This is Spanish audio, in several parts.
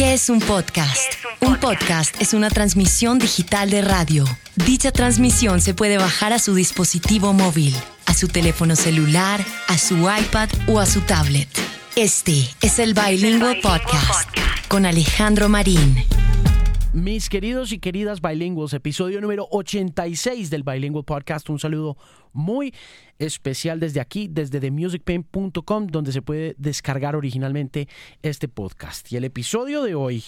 ¿Qué es un podcast? un, podcast? es una transmisión digital de radio. Dicha transmisión se puede bajar a su dispositivo móvil, a su teléfono celular, a su iPad o a su tablet. Este es el Bilingual Podcast con Alejandro Marín. Mis queridos y queridas bilingües, episodio número 86 del Bilingual Podcast. Un saludo muy especial desde aquí, desde themusicpain.com, donde se puede descargar originalmente este podcast. Y el episodio de hoy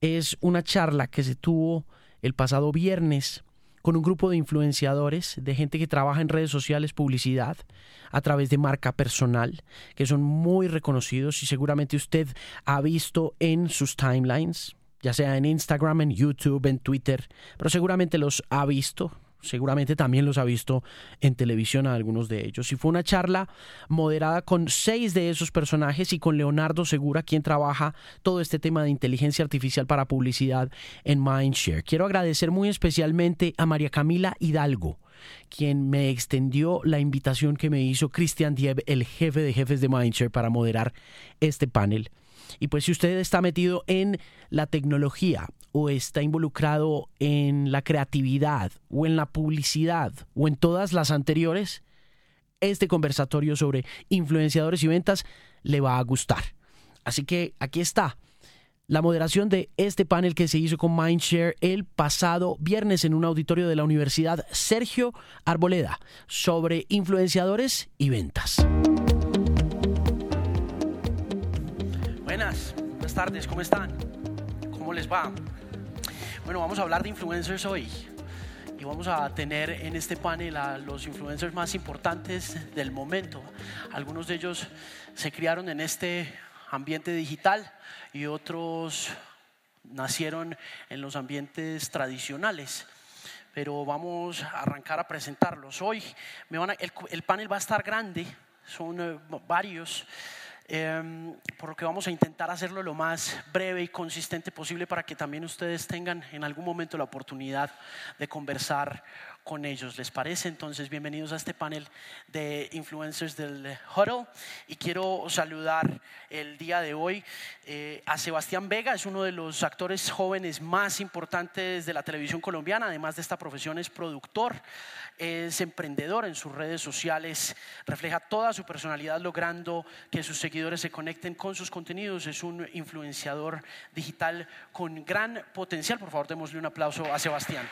es una charla que se tuvo el pasado viernes con un grupo de influenciadores, de gente que trabaja en redes sociales, publicidad, a través de marca personal, que son muy reconocidos y seguramente usted ha visto en sus timelines ya sea en Instagram, en YouTube, en Twitter, pero seguramente los ha visto, seguramente también los ha visto en televisión a algunos de ellos. Y fue una charla moderada con seis de esos personajes y con Leonardo Segura, quien trabaja todo este tema de inteligencia artificial para publicidad en Mindshare. Quiero agradecer muy especialmente a María Camila Hidalgo quien me extendió la invitación que me hizo Cristian Dieb, el jefe de jefes de Mindshare, para moderar este panel. Y pues si usted está metido en la tecnología o está involucrado en la creatividad o en la publicidad o en todas las anteriores, este conversatorio sobre influenciadores y ventas le va a gustar. Así que aquí está la moderación de este panel que se hizo con Mindshare el pasado viernes en un auditorio de la Universidad Sergio Arboleda sobre influenciadores y ventas. Buenas, buenas tardes, ¿cómo están? ¿Cómo les va? Bueno, vamos a hablar de influencers hoy y vamos a tener en este panel a los influencers más importantes del momento. Algunos de ellos se criaron en este ambiente digital y otros nacieron en los ambientes tradicionales. Pero vamos a arrancar a presentarlos. Hoy el, panel va a estar grande, son eh, varios. Em, por lo que vamos a intentar hacerlo lo más breve y consistente posible para que también ustedes tengan en algún momento la oportunidad de conversar con ellos. ¿Les parece? Entonces, bienvenidos a este panel de influencers del Huddle. Y quiero saludar el día de hoy eh, a Sebastián Vega, es uno de los actores jóvenes más importantes de la televisión colombiana. Además de esta profesión, es productor, es emprendedor en sus redes sociales, refleja toda su personalidad logrando que sus seguidores se conecten con sus contenidos. Es un influenciador digital con gran potencial. Por favor, démosle un aplauso a Sebastián.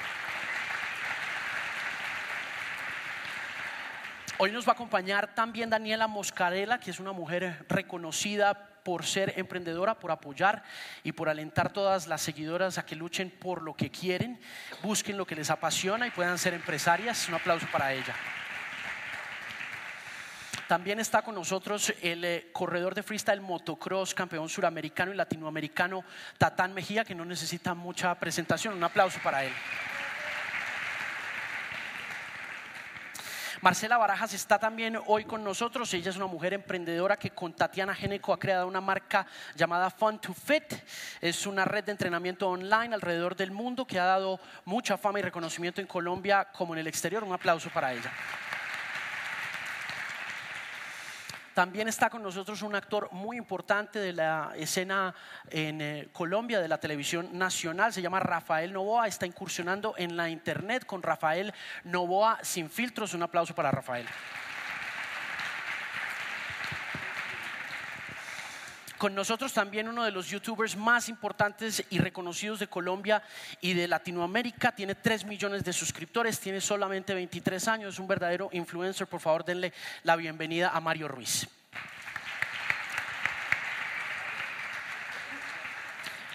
Hoy nos va a acompañar también Daniela Moscarela, que es una mujer reconocida por ser emprendedora, por apoyar y por alentar todas las seguidoras a que luchen por lo que quieren, busquen lo que les apasiona y puedan ser empresarias. Un aplauso para ella. También está con nosotros el eh, corredor de freestyle motocross, campeón suramericano y latinoamericano, Tatán Mejía, que no necesita mucha presentación. Un aplauso para él. Marcela Barajas está también hoy con nosotros. Ella es una mujer emprendedora que con Tatiana Geneco ha creado una marca llamada Fun to Fit. Es una red de entrenamiento online alrededor del mundo que ha dado mucha fama y reconocimiento en Colombia como en el exterior. Un aplauso para ella. También está con nosotros un actor muy importante de la escena en eh, Colombia, de la televisión nacional, se llama Rafael Novoa, está incursionando en la internet con Rafael Novoa sin filtros. Un aplauso para Rafael. Con nosotros también uno de los youtubers más importantes y reconocidos de Colombia y de Latinoamérica. Tiene 3 millones de suscriptores, tiene solamente 23 años, es un verdadero influencer. Por favor, denle la bienvenida a Mario Ruiz.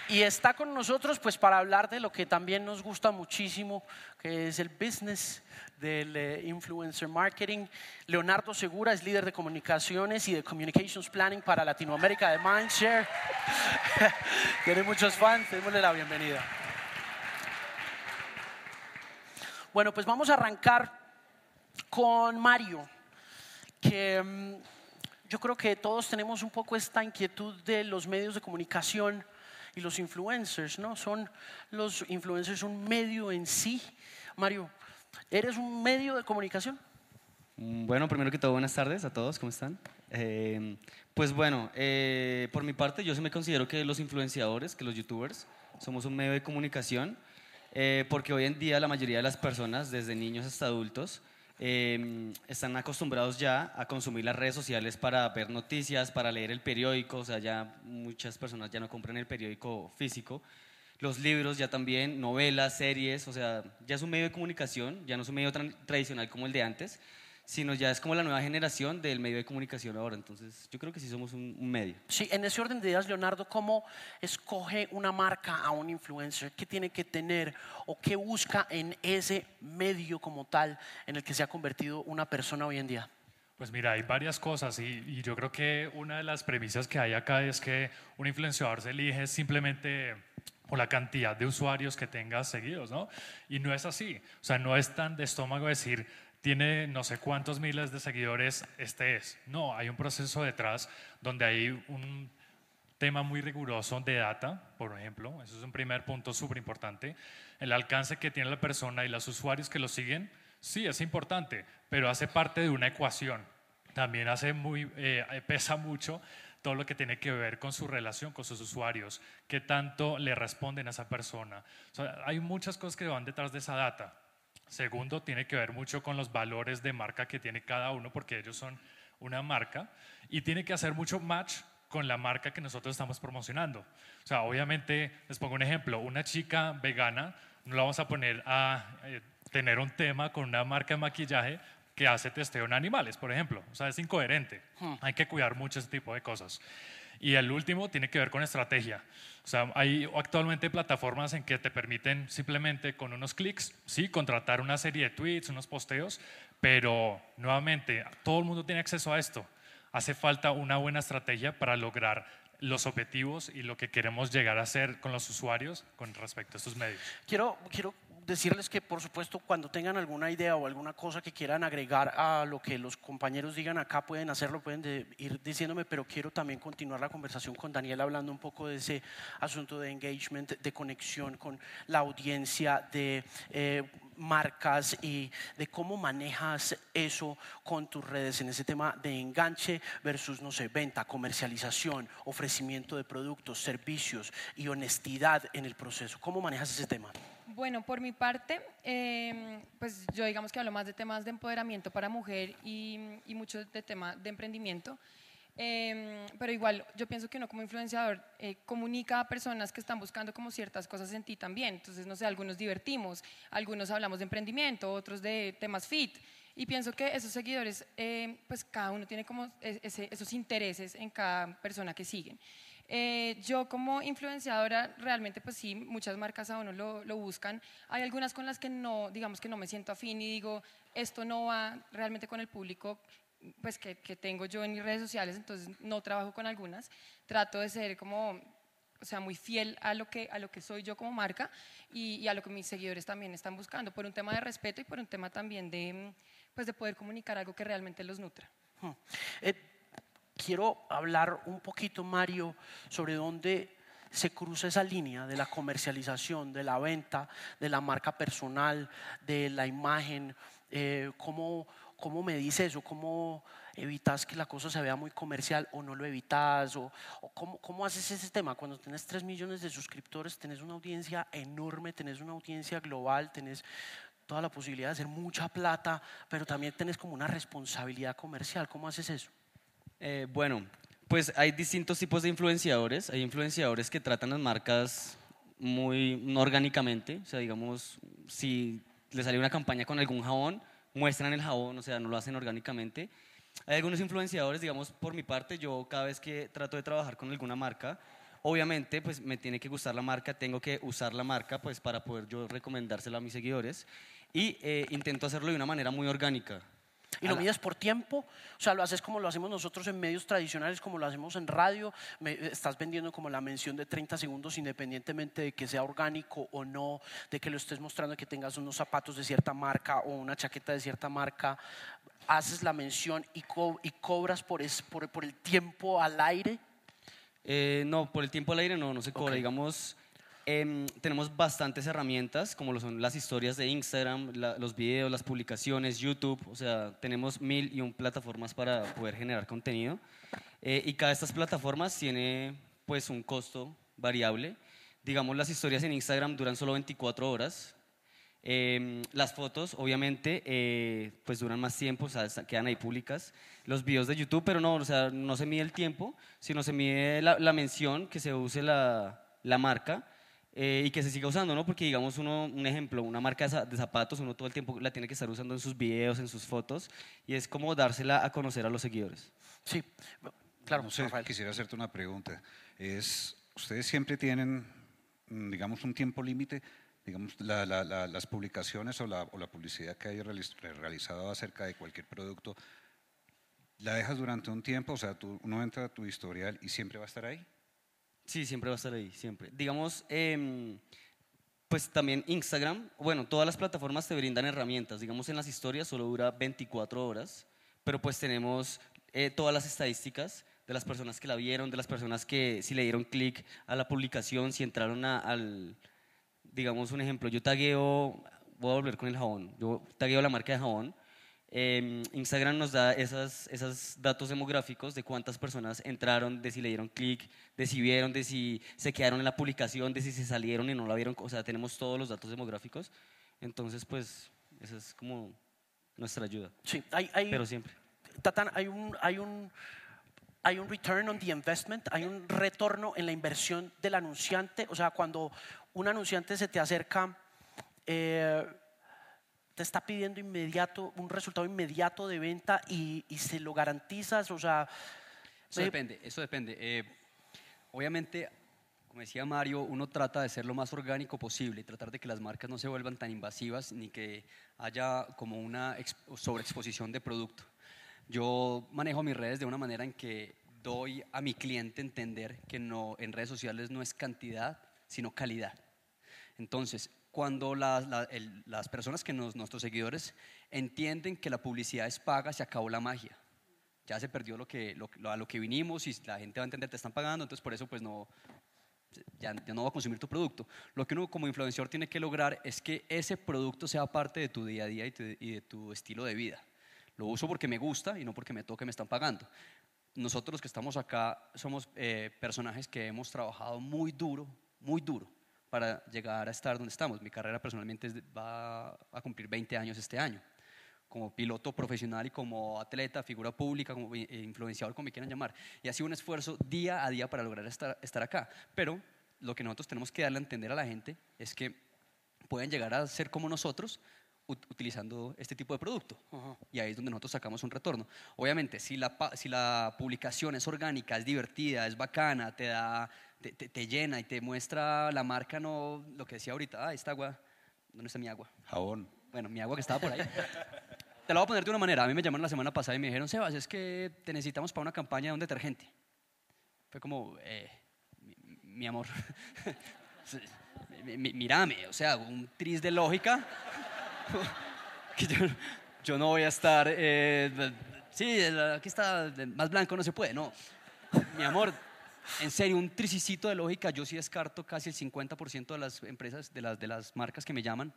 Y está con nosotros pues para hablar de lo que también nos gusta muchísimo, que es el business del eh, influencer marketing. Leonardo Segura es líder de comunicaciones y de communications planning para Latinoamérica de Mindshare. Tiene muchos fans, démosle la bienvenida. Bueno, pues vamos a arrancar con Mario, que mm, yo creo que todos tenemos un poco esta inquietud de los medios de comunicación y los influencers, ¿no? Son los influencers un medio en sí. Mario, ¿eres un medio de comunicación? Mm, bueno, primero que todo, buenas tardes a todos, ¿cómo están? Eh, pues bueno, eh, por mi parte, yo sí me considero que los influenciadores, que los youtubers, somos un medio de comunicación, eh, porque hoy en día la mayoría de las personas, desde niños hasta adultos, están acostumbrados ya a consumir las redes sociales para ver noticias, para leer el periódico, o sea, ya muchas personas ya no compran el periódico físico, los libros ya también, novelas, series, o sea, ya es un medio de comunicación, ya no es un medio tradicional como el de antes, sino ya es como la nueva generación del medio de comunicación ahora. Entonces, yo creo que sí somos un, medio. Sí, en ese orden de ideas, Leonardo, ¿cómo escoge una marca a un influencer? ¿Qué tiene que tener o qué busca en ese medio como tal en el que se ha convertido una persona hoy en día? Pues mira, hay varias cosas y, y, yo creo que una de las premisas que hay acá es que un influenciador se elige simplemente por la cantidad de usuarios que tenga seguidos, ¿no? Y no es así. O sea, no es tan de estómago decir, tiene no sé cuántos miles de seguidores, este es. No, hay un proceso detrás donde hay un tema muy riguroso de data, por ejemplo. Eso es un primer punto súper importante. El alcance que tiene la persona y los usuarios que lo siguen, sí, es importante, pero hace parte de una ecuación. También hace muy, eh, pesa mucho todo lo que tiene que ver con su relación con sus usuarios, qué tanto le responden a esa persona. hay muchas cosas que van detrás de esa data. Segundo, tiene que ver mucho con los valores de marca que tiene cada uno, porque ellos son una marca, y tiene que hacer mucho match con la marca que nosotros estamos promocionando. O sea, obviamente, les pongo un ejemplo, una chica vegana, no la vamos a poner a eh, tener un tema con una marca de maquillaje que hace testeo en animales, por ejemplo. O sea, es incoherente. Hmm. Hay que cuidar mucho ese tipo de cosas. Y el último tiene que ver con estrategia. O sea, hay actualmente plataformas en que te permiten simplemente con unos clics, sí, contratar una serie de tweets, unos posteos, pero nuevamente, todo el mundo tiene acceso a esto. Hace falta una buena estrategia para lograr los objetivos y lo que queremos llegar a hacer con los usuarios con respecto a estos medios. Quiero, quiero decirles que, por supuesto, cuando tengan alguna idea o alguna cosa que quieran agregar a lo que los compañeros digan acá, pueden hacerlo, pueden ir diciéndome, pero quiero también continuar la conversación con Daniel hablando un poco de ese asunto de engagement, de conexión con la audiencia, de eh, marcas y de cómo manejas eso con tus redes en ese tema de enganche versus, no sé, venta, comercialización, ofrecimiento de productos, servicios y honestidad en el proceso. ¿Cómo manejas ese tema? Bueno, por mi parte, em, pues yo digamos que hablo más de temas de empoderamiento para mujer y, mucho de tema de emprendimiento. Em, pero igual, yo pienso que uno como influenciador eh, comunica a personas que están buscando como ciertas cosas en ti también. Entonces, no sé, algunos divertimos, algunos hablamos de emprendimiento, otros de temas fit. Y pienso que esos seguidores, em, pues cada uno tiene como e, esos intereses en cada persona que siguen. Eh, yo como influenciadora, realmente pues sí, muchas marcas a uno lo, lo, buscan. Hay algunas con las que no, digamos que no me siento afín y digo, esto no va realmente con el público pues que, que tengo yo en mis redes sociales, entonces no trabajo con algunas. Trato de ser como o sea, muy fiel a lo que, a lo que soy yo como marca y, y, a lo que mis seguidores también están buscando, por un tema de respeto y por un tema también de, pues, de poder comunicar algo que realmente los nutra. Hmm. Eh, quiero hablar un poquito, Mario, sobre dónde se cruza esa línea de la comercialización, de la venta, de la marca personal, de la imagen. Eh, ¿cómo, ¿Cómo me dice eso? ¿Cómo evitas que la cosa se vea muy comercial o no lo evitas? ¿O, cómo, cómo, haces ese tema? Cuando tienes 3 millones de suscriptores, tenés una audiencia enorme, tenés una audiencia global, tenés toda la posibilidad de hacer mucha plata, pero también tenés como una responsabilidad comercial. ¿Cómo haces eso? Eh, bueno, pues hay distintos tipos de influenciadores. Hay influenciadores que tratan las marcas muy orgánicamente. O sea, digamos, si le sale una campaña con algún jabón, muestran el jabón, o sea, no lo hacen orgánicamente. Hay algunos influenciadores, digamos, por mi parte, yo cada vez que trato de trabajar con alguna marca, obviamente, pues me tiene que gustar la marca, tengo que usar la marca, pues para poder yo recomendársela a mis seguidores. Y eh, intento hacerlo de una manera muy orgánica. Y lo mides por tiempo, o sea, lo haces como lo hacemos nosotros en medios tradicionales, como lo hacemos en radio, estás vendiendo como la mención de 30 segundos independientemente de que sea orgánico o no, de que lo estés mostrando que tengas unos zapatos de cierta marca o una chaqueta de cierta marca, haces la mención y, y cobras por, por, el tiempo al aire. Eh, no, por el tiempo al aire no, no se cobra, digamos Em, tenemos bastantes herramientas, como lo son las historias de Instagram, la- los videos, las publicaciones, YouTube, o sea, tenemos mil y un plataformas para poder generar contenido. Eh, y cada de estas plataformas tiene pues un costo variable. Digamos, las historias en Instagram duran solo 24 horas. Em, las fotos, obviamente, eh, pues duran más tiempo, o sea, quedan ahí públicas. Los videos de YouTube, pero no, o sea, no se mide el tiempo, sino se mide la, la mención, que se use la, la marca eh, y que se siga usando, ¿no? Porque, digamos, uno, un ejemplo, una marca de, za- de zapatos, uno todo el tiempo la tiene que estar usando en sus videos, en sus fotos, y es como dársela a conocer a los seguidores. Sí, claro, No sé, Rafael. quisiera hacerte una pregunta. Es, ¿Ustedes siempre tienen, mm, digamos, un tiempo límite? Digamos, la- la- la- las publicaciones o la, o la publicidad que hay realiz- realizado acerca de cualquier producto, ¿la dejas durante un tiempo? O sea, tú, uno entra a tu historial y siempre va a estar ahí. Sí, siempre va a estar ahí, siempre. Digamos, em, pues también Instagram, bueno, todas las plataformas te brindan herramientas. Digamos, en las historias solo dura 24 horas, pero pues tenemos eh, todas las estadísticas de las personas que la vieron, de las personas que si le dieron clic a la publicación, si entraron a- al, digamos un ejemplo, yo tagueo, voy a volver con el jabón, yo tagueo la marca de jabón, eh, Instagram nos da esas, esos datos demográficos de cuántas personas entraron, de si le dieron clic, de si vieron, de si se quedaron en la publicación, de si se salieron y no la vieron, o sea, tenemos todos los datos demográficos, entonces pues esa es como nuestra ayuda, Sí, hay, hay, pero siempre. Tatán, hay un, hay un, hay un return on the investment, hay un retorno en la inversión del anunciante. O sea, cuando un anunciante se te acerca, eh, te está pidiendo inmediato, un resultado inmediato de venta y, y se lo garantizas. O sea, Eso eh, depende, eso depende. Eh, obviamente, como decía Mario, uno trata de ser lo más orgánico posible, tratar de que las marcas no se vuelvan tan invasivas ni que haya como una ex- sobreexposición de producto. Yo manejo mis redes de una manera en que doy a mi cliente entender que no, en redes sociales no es cantidad, sino calidad. Entonces, cuando las, la- el- las personas que nos, nuestros seguidores entienden que la publicidad es paga, se acabó la magia. Ya se perdió lo que, lo, lo- a lo que vinimos y la gente va a entender te están pagando, entonces por eso pues no, ya, ya no va a consumir tu producto. Lo que uno como influenciador tiene que lograr es que ese producto sea parte de tu día a día y, tu- y de tu estilo de vida. Lo uso porque me gusta y no porque me toque me están pagando. Nosotros los que estamos acá somos eh, personajes que hemos trabajado muy duro, muy duro para llegar a estar donde estamos. Mi carrera personalmente va a cumplir 20 años este año. Como piloto profesional y como atleta, figura pública, como eh, influenciador, como me quieran llamar. Y ha sido un esfuerzo día a día para lograr estar, estar acá. Pero lo que nosotros tenemos que darle a entender a la gente es que pueden llegar a ser como nosotros ut- utilizando este tipo de producto. Y ahí es donde nosotros sacamos un retorno. Obviamente, si la, si la publicación es orgánica, es divertida, es bacana, te, da, te, te- te llena y te muestra la marca, no lo que decía ahorita, ah, esta agua, ¿dónde está mi agua? Jabón. Bueno, mi agua que estaba por ahí. Te la voy a poner de una manera. A mí me llamaron la semana pasada y me dijeron, Sebas, es que te necesitamos para una campaña de un detergente. Fue como, eh, mi, mi amor, mi- mi- mírame, o sea, un tris de lógica. que yo, yo no voy a estar, eh, sí, aquí está, más blanco no se puede, no. Mi amor, en serio, un trisicito de lógica, yo sí descarto casi el 50% de las empresas, de las, de las marcas que me llaman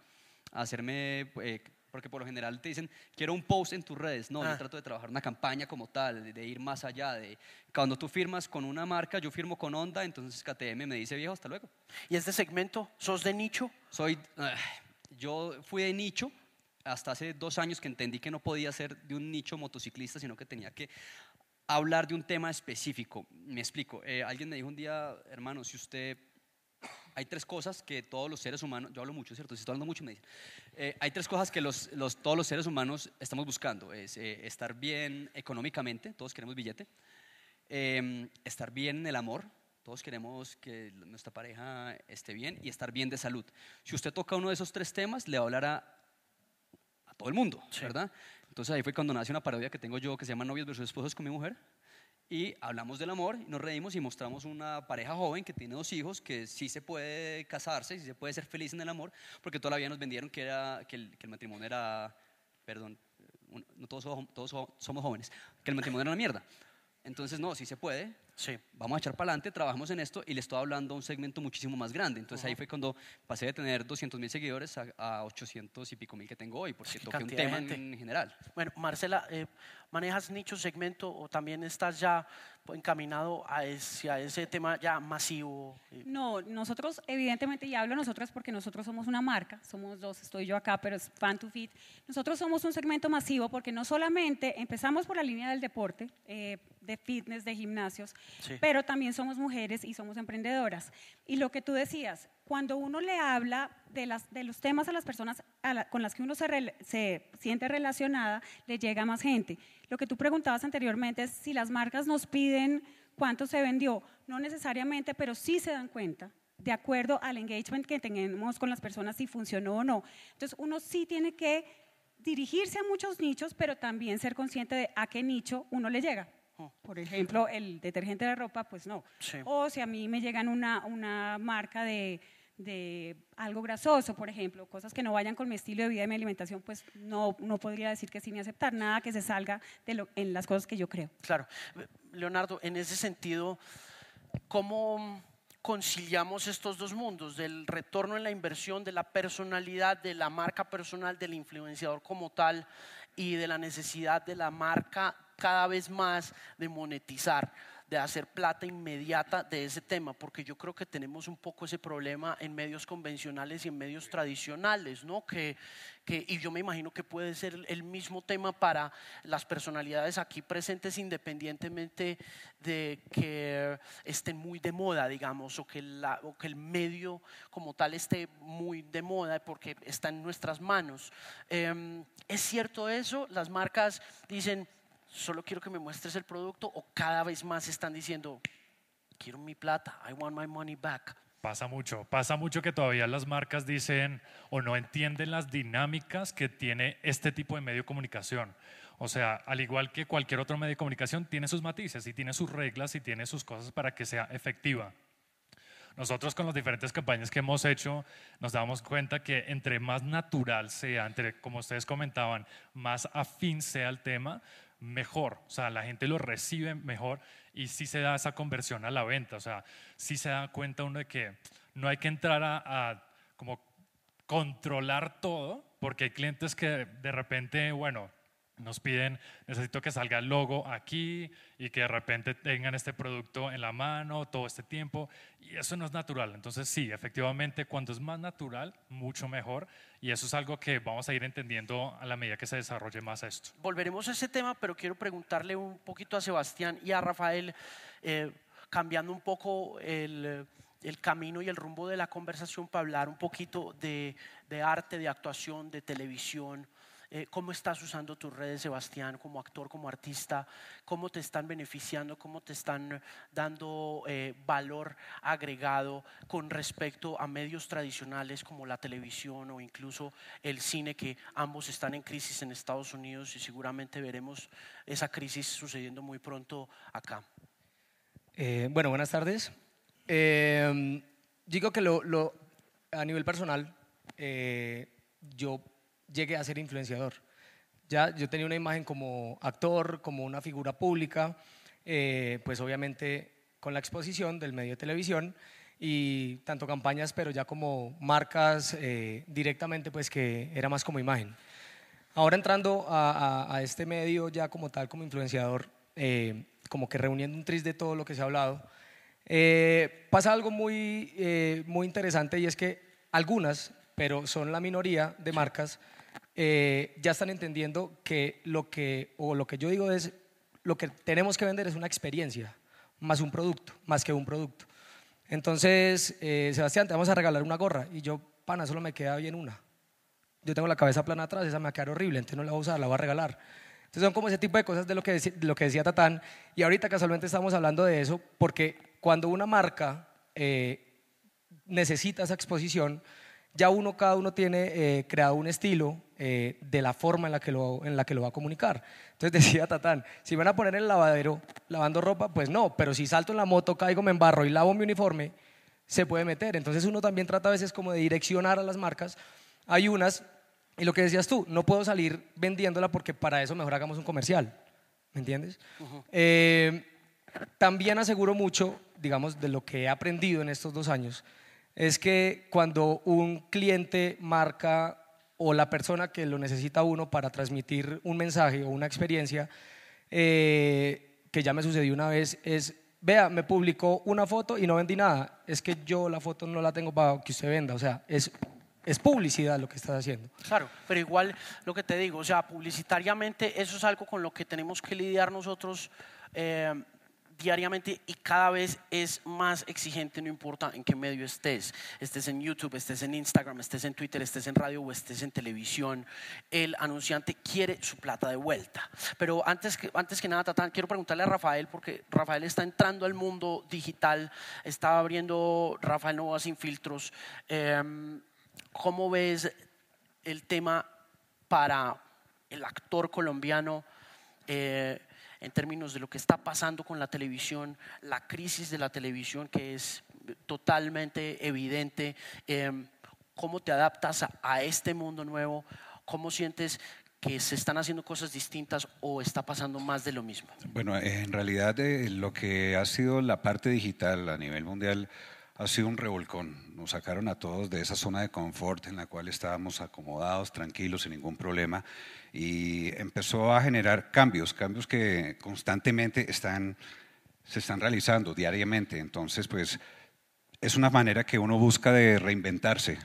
a hacerme, eh, porque por lo general te dicen, quiero un post en tus redes. No, Ah. yo trato de trabajar una campaña como tal, de, de ir más allá. De, cuando tú firmas con una marca, yo firmo con Honda, entonces KTM me dice, viejo, hasta luego. y este segmento, ¿sos de nicho? Soy, ah, yo fui de nicho hasta hace dos años que entendí que no podía ser de un nicho motociclista, sino que tenía que hablar de un tema específico. Me explico. Eh, alguien me dijo un día, hermano, si usted... Hay tres cosas que todos los seres humanos, yo hablo mucho, ¿cierto? Si estoy hablando mucho, me dicen. Eh, hay tres cosas que los, los- todos los seres humanos estamos buscando. Es eh, estar bien económicamente, todos queremos billete. Eh, estar bien en el amor, todos queremos que nuestra pareja esté bien y estar bien de salud. Si usted toca uno de esos tres temas, le va a hablar a, a todo el mundo, ¿verdad? Entonces ahí fue cuando nace una parodia que tengo yo que se llama Novios versus Esposos con mi mujer. Y hablamos del amor, nos reímos y mostramos una pareja joven que tiene dos hijos, que sí se puede casarse, sí se puede ser feliz en el amor, porque todavía nos vendieron que, era, que, el, que el matrimonio era, perdón, no todos, todos so- somos jóvenes, que el matrimonio era una mierda. Entonces, no, sí se puede. Sí. Vamos a echar para adelante, trabajamos en esto y le estoy hablando a un segmento muchísimo más grande. Entonces ahí fue cuando pasé de tener 200 mil seguidores a, a 800 y pico mil que tengo hoy, porque toqué un tema en general. Bueno, Marcela, eh, ¿manejas nicho, segmento o también estás ya encaminado hacia ese tema ya masivo? No, nosotros, evidentemente, y hablo nosotros porque nosotros somos una marca, somos dos, estoy yo acá, pero es Fan to Fit. Nosotros somos un segmento masivo porque no solamente empezamos por la línea del deporte, eh, de fitness, de gimnasios, Sí. pero también somos mujeres y somos emprendedoras. Y lo que tú decías, cuando uno le habla de, las, de los temas a las personas a la- con las que uno se, rel- se siente relacionada, le llega más gente. Lo que tú preguntabas anteriormente es si las marcas nos piden cuánto se vendió. No necesariamente, pero sí se dan cuenta de acuerdo al engagement que tenemos con las personas si funcionó o no. Entonces uno sí tiene que dirigirse a muchos nichos, pero también ser consciente de a qué nicho uno le llega. Por ejemplo, el detergente de ropa, pues no. Sí. O si a mí me llegan una, una marca de, de algo grasoso, por ejemplo, cosas que no vayan con mi estilo de vida y mi alimentación, pues no, no podría decir que sí me aceptar nada que se salga de lo, en las cosas que yo creo. Claro. Leonardo, en ese sentido, ¿cómo conciliamos estos dos mundos? Del retorno en la inversión, de la personalidad, de la marca personal, del influenciador como tal y de la necesidad de la marca cada vez más de monetizar de hacer plata inmediata de ese tema, porque yo creo que tenemos un poco ese problema en medios convencionales y en medios tradicionales, ¿no? Que, que, y yo me imagino que puede ser el mismo tema para las personalidades aquí presentes, independientemente de que estén muy de moda, digamos, o que, la, o que el medio como tal esté muy de moda, porque está en nuestras manos. Eh, ¿Es cierto eso? Las marcas dicen, solo quiero que me muestres el producto o cada vez más están diciendo, quiero mi plata, I want my money back. Pasa mucho, pasa mucho que todavía las marcas dicen o no entienden las dinámicas que tiene este tipo de medio de comunicación. O sea, al igual que cualquier otro medio de comunicación, tiene sus matices y tiene sus reglas y tiene sus cosas para que sea efectiva. Nosotros con las diferentes campañas que hemos hecho nos damos cuenta que entre más natural sea, entre, como ustedes comentaban, más afín sea el tema, mejor. O sea, la gente lo recibe mejor y sí se da esa conversión a la venta. O sea, sí se da cuenta uno de que no hay que entrar a, como controlar todo, porque hay clientes que de repente, bueno, nos piden, necesito que salga el logo aquí y que de repente tengan este producto en la mano todo este tiempo y eso no es natural. Entonces sí, efectivamente, cuando es más natural, mucho mejor y eso es algo que vamos a ir entendiendo a la medida que se desarrolle más esto. Volveremos a ese tema, pero quiero preguntarle un poquito a Sebastián y a Rafael, eh, cambiando un poco el, el, camino y el rumbo de la conversación para hablar un poquito de, de arte, de actuación, de televisión. Eh, ¿Cómo estás usando tus redes, Sebastián, como actor, como artista? ¿Cómo te están beneficiando? ¿Cómo te están dando eh, valor agregado con respecto a medios tradicionales como la televisión o incluso el cine, que ambos están en crisis en Estados Unidos y seguramente veremos esa crisis sucediendo muy pronto acá? Eh, bueno, buenas tardes. Digo que a nivel personal, yo llegué a ser influenciador. Ya yo tenía una imagen como actor, como una figura pública, eh, pues obviamente con la exposición del medio de televisión y tanto campañas, pero ya como marcas eh, directamente, pues que era más como imagen. Ahora entrando a, a, a este medio ya como tal, como influenciador, eh, como que reuniendo un tris de todo lo que se ha hablado, eh, pasa algo muy, eh, muy interesante y es que algunas, pero son la minoría de marcas, eh, ya están entendiendo que lo que, o lo que yo digo es, lo que tenemos que vender es una experiencia, más un producto, más que un producto. Entonces, eh, Sebastián, te vamos a regalar una gorra. Y yo, pana, solo me queda bien una. Yo tengo la cabeza plana atrás, esa me va a quedar horrible, entonces no la voy a usar, la voy a regalar. Entonces son como ese tipo de cosas de lo que, de lo que decía Tatán. Y ahorita casualmente estamos hablando de eso porque cuando una marca eh, necesita esa exposición, ya uno, cada uno tiene eh, creado un estilo eh, de la forma en la, que lo, en la que lo va a comunicar. Entonces decía Tatán, si van a poner en el lavadero lavando ropa, pues no, pero si salto en la moto, caigo, me embarro y lavo mi uniforme, se puede meter. Entonces uno también trata a veces como de direccionar a las marcas. Hay unas, y lo que decías tú, no puedo salir vendiéndola porque para eso mejor hagamos un comercial, ¿me entiendes? Uh -huh. eh, también aseguro mucho, digamos, de lo que he aprendido en estos dos años, es que cuando un cliente marca o la persona que lo necesita uno para transmitir un mensaje o una experiencia, eh, que ya me sucedió una vez, es, vea, me publicó una foto y no vendí nada, es que yo la foto no la tengo para que usted venda, o sea, es, es publicidad lo que estás haciendo. Claro, pero igual lo que te digo, o sea, publicitariamente eso es algo con lo que tenemos que lidiar nosotros. Eh, diariamente y cada vez es más exigente, no importa en qué medio estés, estés en YouTube, estés en Instagram, estés en Twitter, estés en radio o estés en televisión, el anunciante quiere su plata de vuelta. Pero antes que, antes que nada, Tatán, quiero preguntarle a Rafael, porque Rafael está entrando al mundo digital, está abriendo Rafael Nova sin filtros. Em, ¿Cómo ves el tema para el actor colombiano? Eh, en términos de lo que está pasando con la televisión, la crisis de la televisión que es totalmente evidente. Em, ¿Cómo te adaptas a, este mundo nuevo? ¿Cómo sientes que se están haciendo cosas distintas o está pasando más de lo mismo? Bueno, en realidad eh, lo que ha sido la parte digital a nivel mundial ha sido un revolcón. Nos sacaron a todos de esa zona de confort en la cual estábamos acomodados, tranquilos, sin ningún problema, y empezó a generar cambios, cambios que constantemente se están realizando diariamente. Entonces, pues es una manera que uno busca de reinventarse.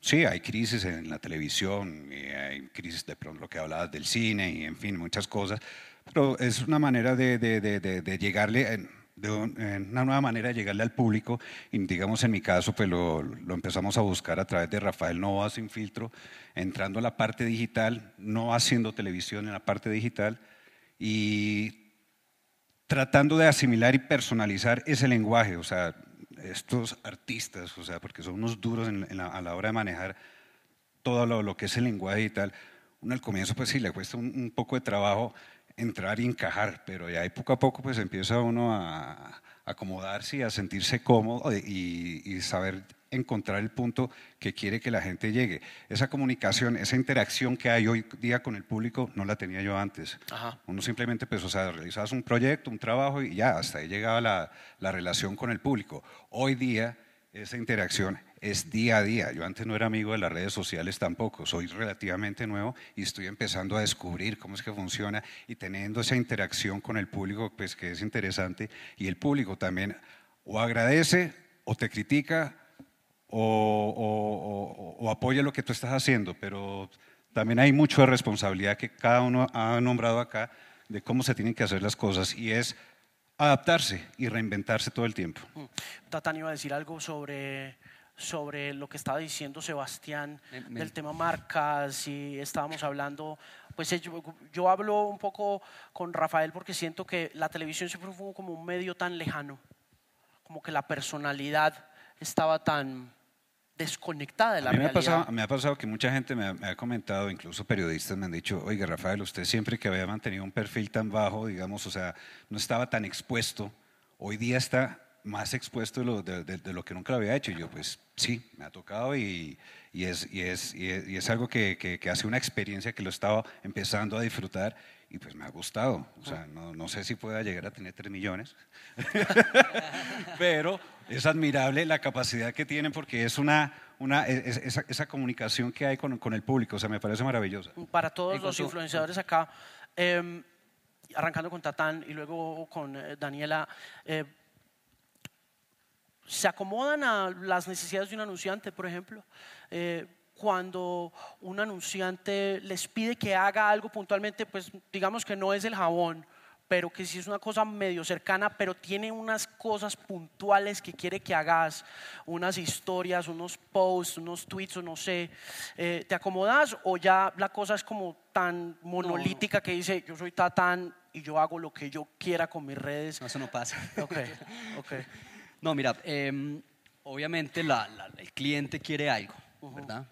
Sí, hay crisis en la televisión, y hay crisis de pronto lo que hablabas del cine y en fin, muchas cosas, pero es una manera de llegarle de una nueva manera de llegarle al público. Y digamos en mi caso pues lo, empezamos a buscar a través de Rafael Nova sin filtro, entrando a la parte digital, no haciendo televisión en la parte digital y tratando de asimilar y personalizar ese lenguaje, o sea, estos artistas, o sea, porque son unos duros a la hora de manejar todo lo, lo, que es el lenguaje digital, uno al comienzo pues sí le cuesta un poco de trabajo, entrar y encajar, pero ya poco a poco pues empieza uno a, acomodarse y a sentirse cómodo y, saber encontrar el punto que quiere que la gente llegue. Esa comunicación, esa interacción que hay hoy día con el público no la tenía yo antes. Uno simplemente pues, o sea, realizabas un proyecto, un trabajo y ya, hasta ahí llegaba la, la relación con el público. Hoy día esa interacción es día a día. Yo antes no era amigo de las redes sociales tampoco, soy relativamente nuevo y estoy empezando a descubrir cómo es que funciona y teniendo esa interacción con el público, pues que es interesante. Y el público también o agradece o te critica o, apoya lo que tú estás haciendo, pero también hay mucho de responsabilidad que cada uno ha nombrado acá de cómo se tienen que hacer las cosas y es adaptarse y reinventarse todo el tiempo. Mm. Tatán iba a decir algo sobre sobre lo que estaba diciendo Sebastián del tema marcas y estábamos hablando, pues yo, yo, hablo un poco con Rafael porque siento que la televisión siempre fue como un medio tan lejano, como que la personalidad estaba tan desconectada de la a mí realidad. Me ha, pasado, me ha pasado que mucha gente me ha, me ha, comentado, incluso periodistas me han dicho, oiga Rafael, usted siempre que había mantenido un perfil tan bajo, digamos, o sea, no estaba tan expuesto, hoy día está más expuesto de lo, de, lo, que nunca lo había hecho. Y yo, pues sí, me ha tocado y, y, es, y, es, y, es, algo que, que, hace una experiencia que lo estaba empezando a disfrutar y pues me ha gustado. O sea, no, no sé si pueda llegar a tener 3 millones, pero es admirable la capacidad que tienen porque es una, una esa, esa, comunicación que hay con, con, el público. O sea, me parece maravillosa. Para todos los influenciadores acá, eh, arrancando con Tatán y luego con eh, Daniela, eh, se acomodan a las necesidades de un anunciante, por ejemplo. Eh, cuando un anunciante les pide que haga algo puntualmente, pues digamos que no es el jabón, pero que sí es una cosa medio cercana, pero tiene unas cosas puntuales que quiere que hagas, unas historias, unos posts, unos tweets o no sé, eh, ¿te acomodas o ya la cosa es como tan monolítica que dice yo soy tatán y yo hago lo que yo quiera con mis redes? No, eso no pasa. Ok, ok. No, mira, em, obviamente el cliente quiere algo, ¿verdad?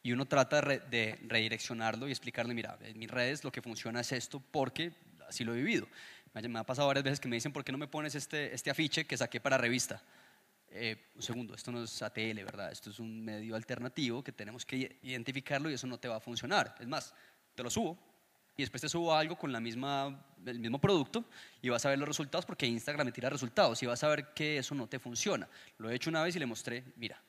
Y uno trata de, redireccionarlo y explicarle, mira, en mis redes lo que funciona es esto porque así lo he vivido. Me ha pasado varias veces que me dicen, ¿por qué no me pones este, este afiche que saqué para revista? Eh, un segundo, esto no es ATL, ¿verdad? Esto es un medio alternativo que tenemos que identificarlo y eso no te va a funcionar. Es más, te lo subo, y después te subo algo con la misma, el mismo producto y vas a ver los resultados porque Instagram me tira resultados y vas a ver que eso no te funciona. Lo he hecho una vez y le mostré, mira,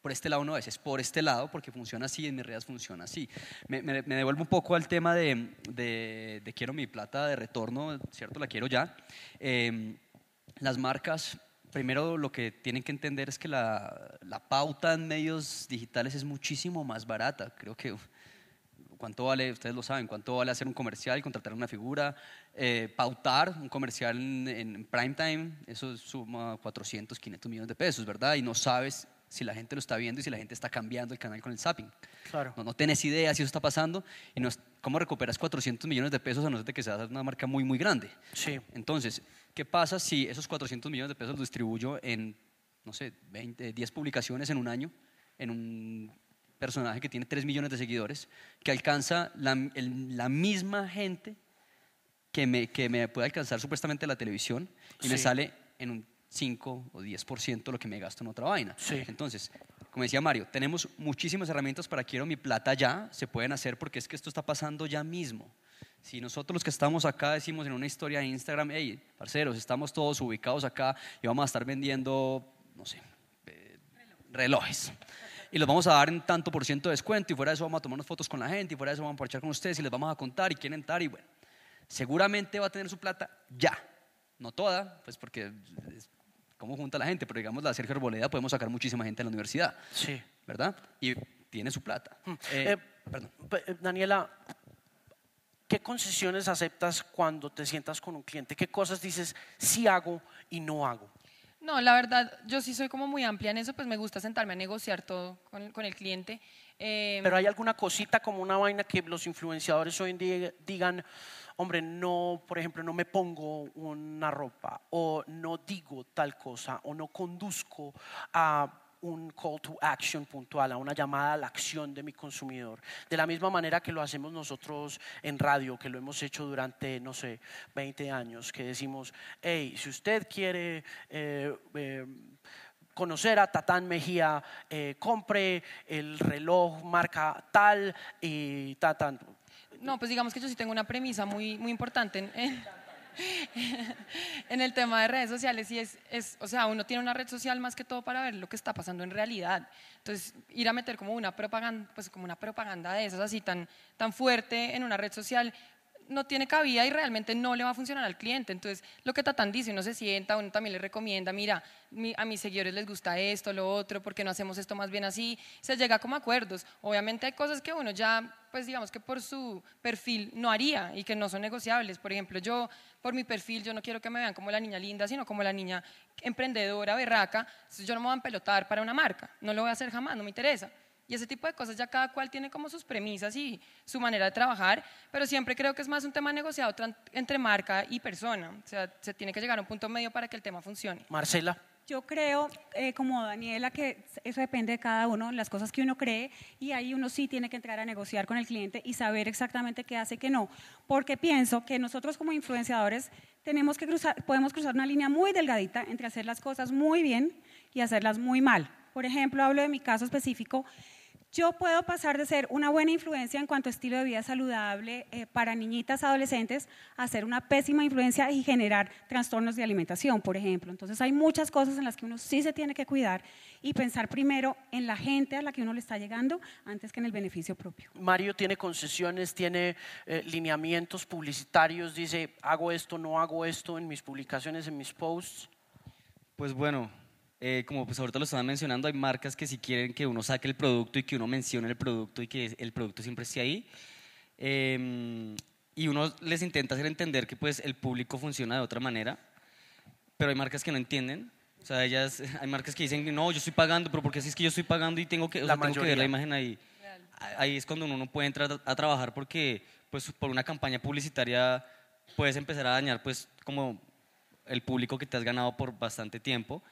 por este lado no es, es por este lado porque funciona así en mis redes funciona así. Me, me, devuelvo un poco al tema de, de, quiero mi plata de retorno, ¿cierto? La quiero ya. Em, las marcas, primero lo que tienen que entender es que la, la pauta en medios digitales es muchísimo más barata. Creo que cuánto vale, ustedes lo saben, cuánto vale hacer un comercial, contratar una figura, eh, pautar un comercial en, en, prime time, eso suma 400, 500 millones de pesos, ¿verdad? Y no sabes si la gente lo está viendo y si la gente está cambiando el canal con el zapping. Claro. No, no tenés idea si eso está pasando y no cómo recuperas 400 millones de pesos a no ser de que sea una marca muy, muy grande. Sí. Entonces, ¿qué pasa si esos 400 millones de pesos los distribuyo en, no sé, 20, 10 publicaciones en un año, en un personaje que tiene 3 millones de seguidores, que alcanza la, la misma gente que me, que me puede alcanzar supuestamente la televisión y me sale en un 5 o 10% lo que me gasto en otra vaina. Sí. Entonces, como decía Mario, tenemos muchísimas herramientas para quiero mi plata ya, se pueden hacer porque es que esto está pasando ya mismo. Si nosotros los que estamos acá decimos en una historia de Instagram, hey, parceros, estamos todos ubicados acá y vamos a estar vendiendo, no sé, eh, relojes y los vamos a dar en tanto por ciento de descuento y fuera de eso vamos a tomar unas fotos con la gente y fuera de eso vamos a parchar con ustedes y les vamos a contar y quieren entrar y bueno, seguramente va a tener su plata ya, no toda, pues porque es cómo junta la gente, pero digamos la Sergio Arboleda podemos sacar muchísima gente en la universidad, sí. ¿verdad? Y tiene su plata. Mm. Eh, eh, Daniela, ¿qué concesiones aceptas cuando te sientas con un cliente? ¿Qué cosas dices sí hago y no hago? No, la verdad, yo sí soy como muy amplia en eso, pues me gusta sentarme a negociar todo con, el cliente. Em, Pero hay alguna cosita como una vaina que los influenciadores hoy en día digan, hombre, no, por ejemplo, no me pongo una ropa o no digo tal cosa o no conduzco a un call to action puntual, a una llamada a la acción de mi consumidor. De la misma manera que lo hacemos nosotros en radio, que lo hemos hecho durante, no sé, 20 años, que decimos, hey, si usted quiere... Eh, eh, conocer a Tatán Mejía, eh, compre el reloj marca tal y Tatán. No, pues digamos que yo sí tengo una premisa muy, muy importante el tema de redes sociales y es, es, o sea, uno tiene una red social más que todo para ver lo que está pasando en realidad. Entonces, ir a meter como una propaganda, pues como una propaganda de esas así tan, tan fuerte en una red social, no tiene cabida y realmente no le va a funcionar al cliente. Entonces, lo que Tatán dice, uno se sienta, uno también le recomienda, mira, a mis seguidores les gusta esto, lo otro, ¿por qué no hacemos esto más bien así? Se llega como acuerdos. Obviamente hay cosas que uno ya, pues digamos que por su perfil no haría y que no son negociables. Por ejemplo, yo, por mi perfil, yo no quiero que me vean como la niña linda, sino como la niña emprendedora, berraca. Yo no me voy a pelotar para una marca, no lo voy a hacer jamás, no me interesa. Y ese tipo de cosas ya cada cual tiene como sus premisas y su manera de trabajar, pero siempre creo que es más un tema negociado entre marca y persona. O sea, se tiene que llegar a un punto medio para que el tema funcione. Marcela. Yo creo, eh, como Daniela, que eso depende de cada uno, las cosas que uno cree, y ahí uno sí tiene que entrar a negociar con el cliente y saber exactamente qué hace y qué no. Porque pienso que nosotros como influenciadores tenemos que cruzar, podemos cruzar una línea muy delgadita entre hacer las cosas muy bien y hacerlas muy mal. Por ejemplo, hablo de mi caso específico yo puedo pasar de ser una buena influencia en cuanto a estilo de vida saludable eh, para niñitas, adolescentes, a ser una pésima influencia y generar trastornos de alimentación, por ejemplo. Entonces hay muchas cosas en las que uno sí se tiene que cuidar y pensar primero en la gente a la que uno le está llegando antes que en el beneficio propio. Mario tiene concesiones, tiene eh, lineamientos publicitarios, dice, hago esto, no hago esto en mis publicaciones, en mis posts. Pues bueno, eh, como pues ahorita lo estaban mencionando, hay marcas que si quieren que uno saque el producto y que uno mencione el producto y que el producto siempre esté ahí. Em, y uno les intenta hacer entender que pues el público funciona de otra manera, pero hay marcas que no entienden. O sea, ellas, hay marcas que dicen, no, yo estoy pagando, pero porque así es que yo estoy pagando y tengo que, o sea, tengo que ver la imagen ahí. Ahí es cuando uno no puede entrar a trabajar porque pues por una campaña publicitaria puedes empezar a dañar pues como el público que te has ganado por bastante tiempo.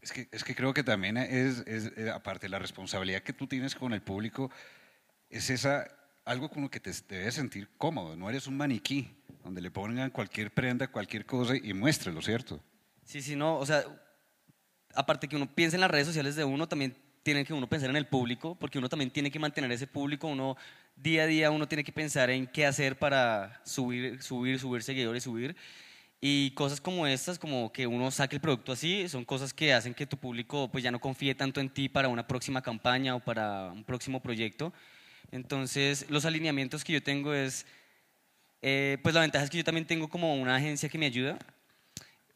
Es que, es que creo que también es, es, eh, aparte, la responsabilidad que tú tienes con el público, es esa, algo con lo que te, debes sentir cómodo. No eres un maniquí donde le pongan cualquier prenda, cualquier cosa y muéstrelo, ¿cierto? Sí, sí, no, o sea, aparte que uno piensa en las redes sociales de uno, también tiene que uno pensar en el público, porque uno también tiene que mantener ese público, uno día a día uno tiene que pensar en qué hacer para subir, subir, subir seguidores, subir. Y cosas como estas, como que uno saque el producto así, son cosas que hacen que tu público pues ya no confíe tanto en ti para una próxima campaña o para un próximo proyecto. Entonces, los alineamientos que yo tengo es, eh, pues la ventaja es que yo también tengo como una agencia que me ayuda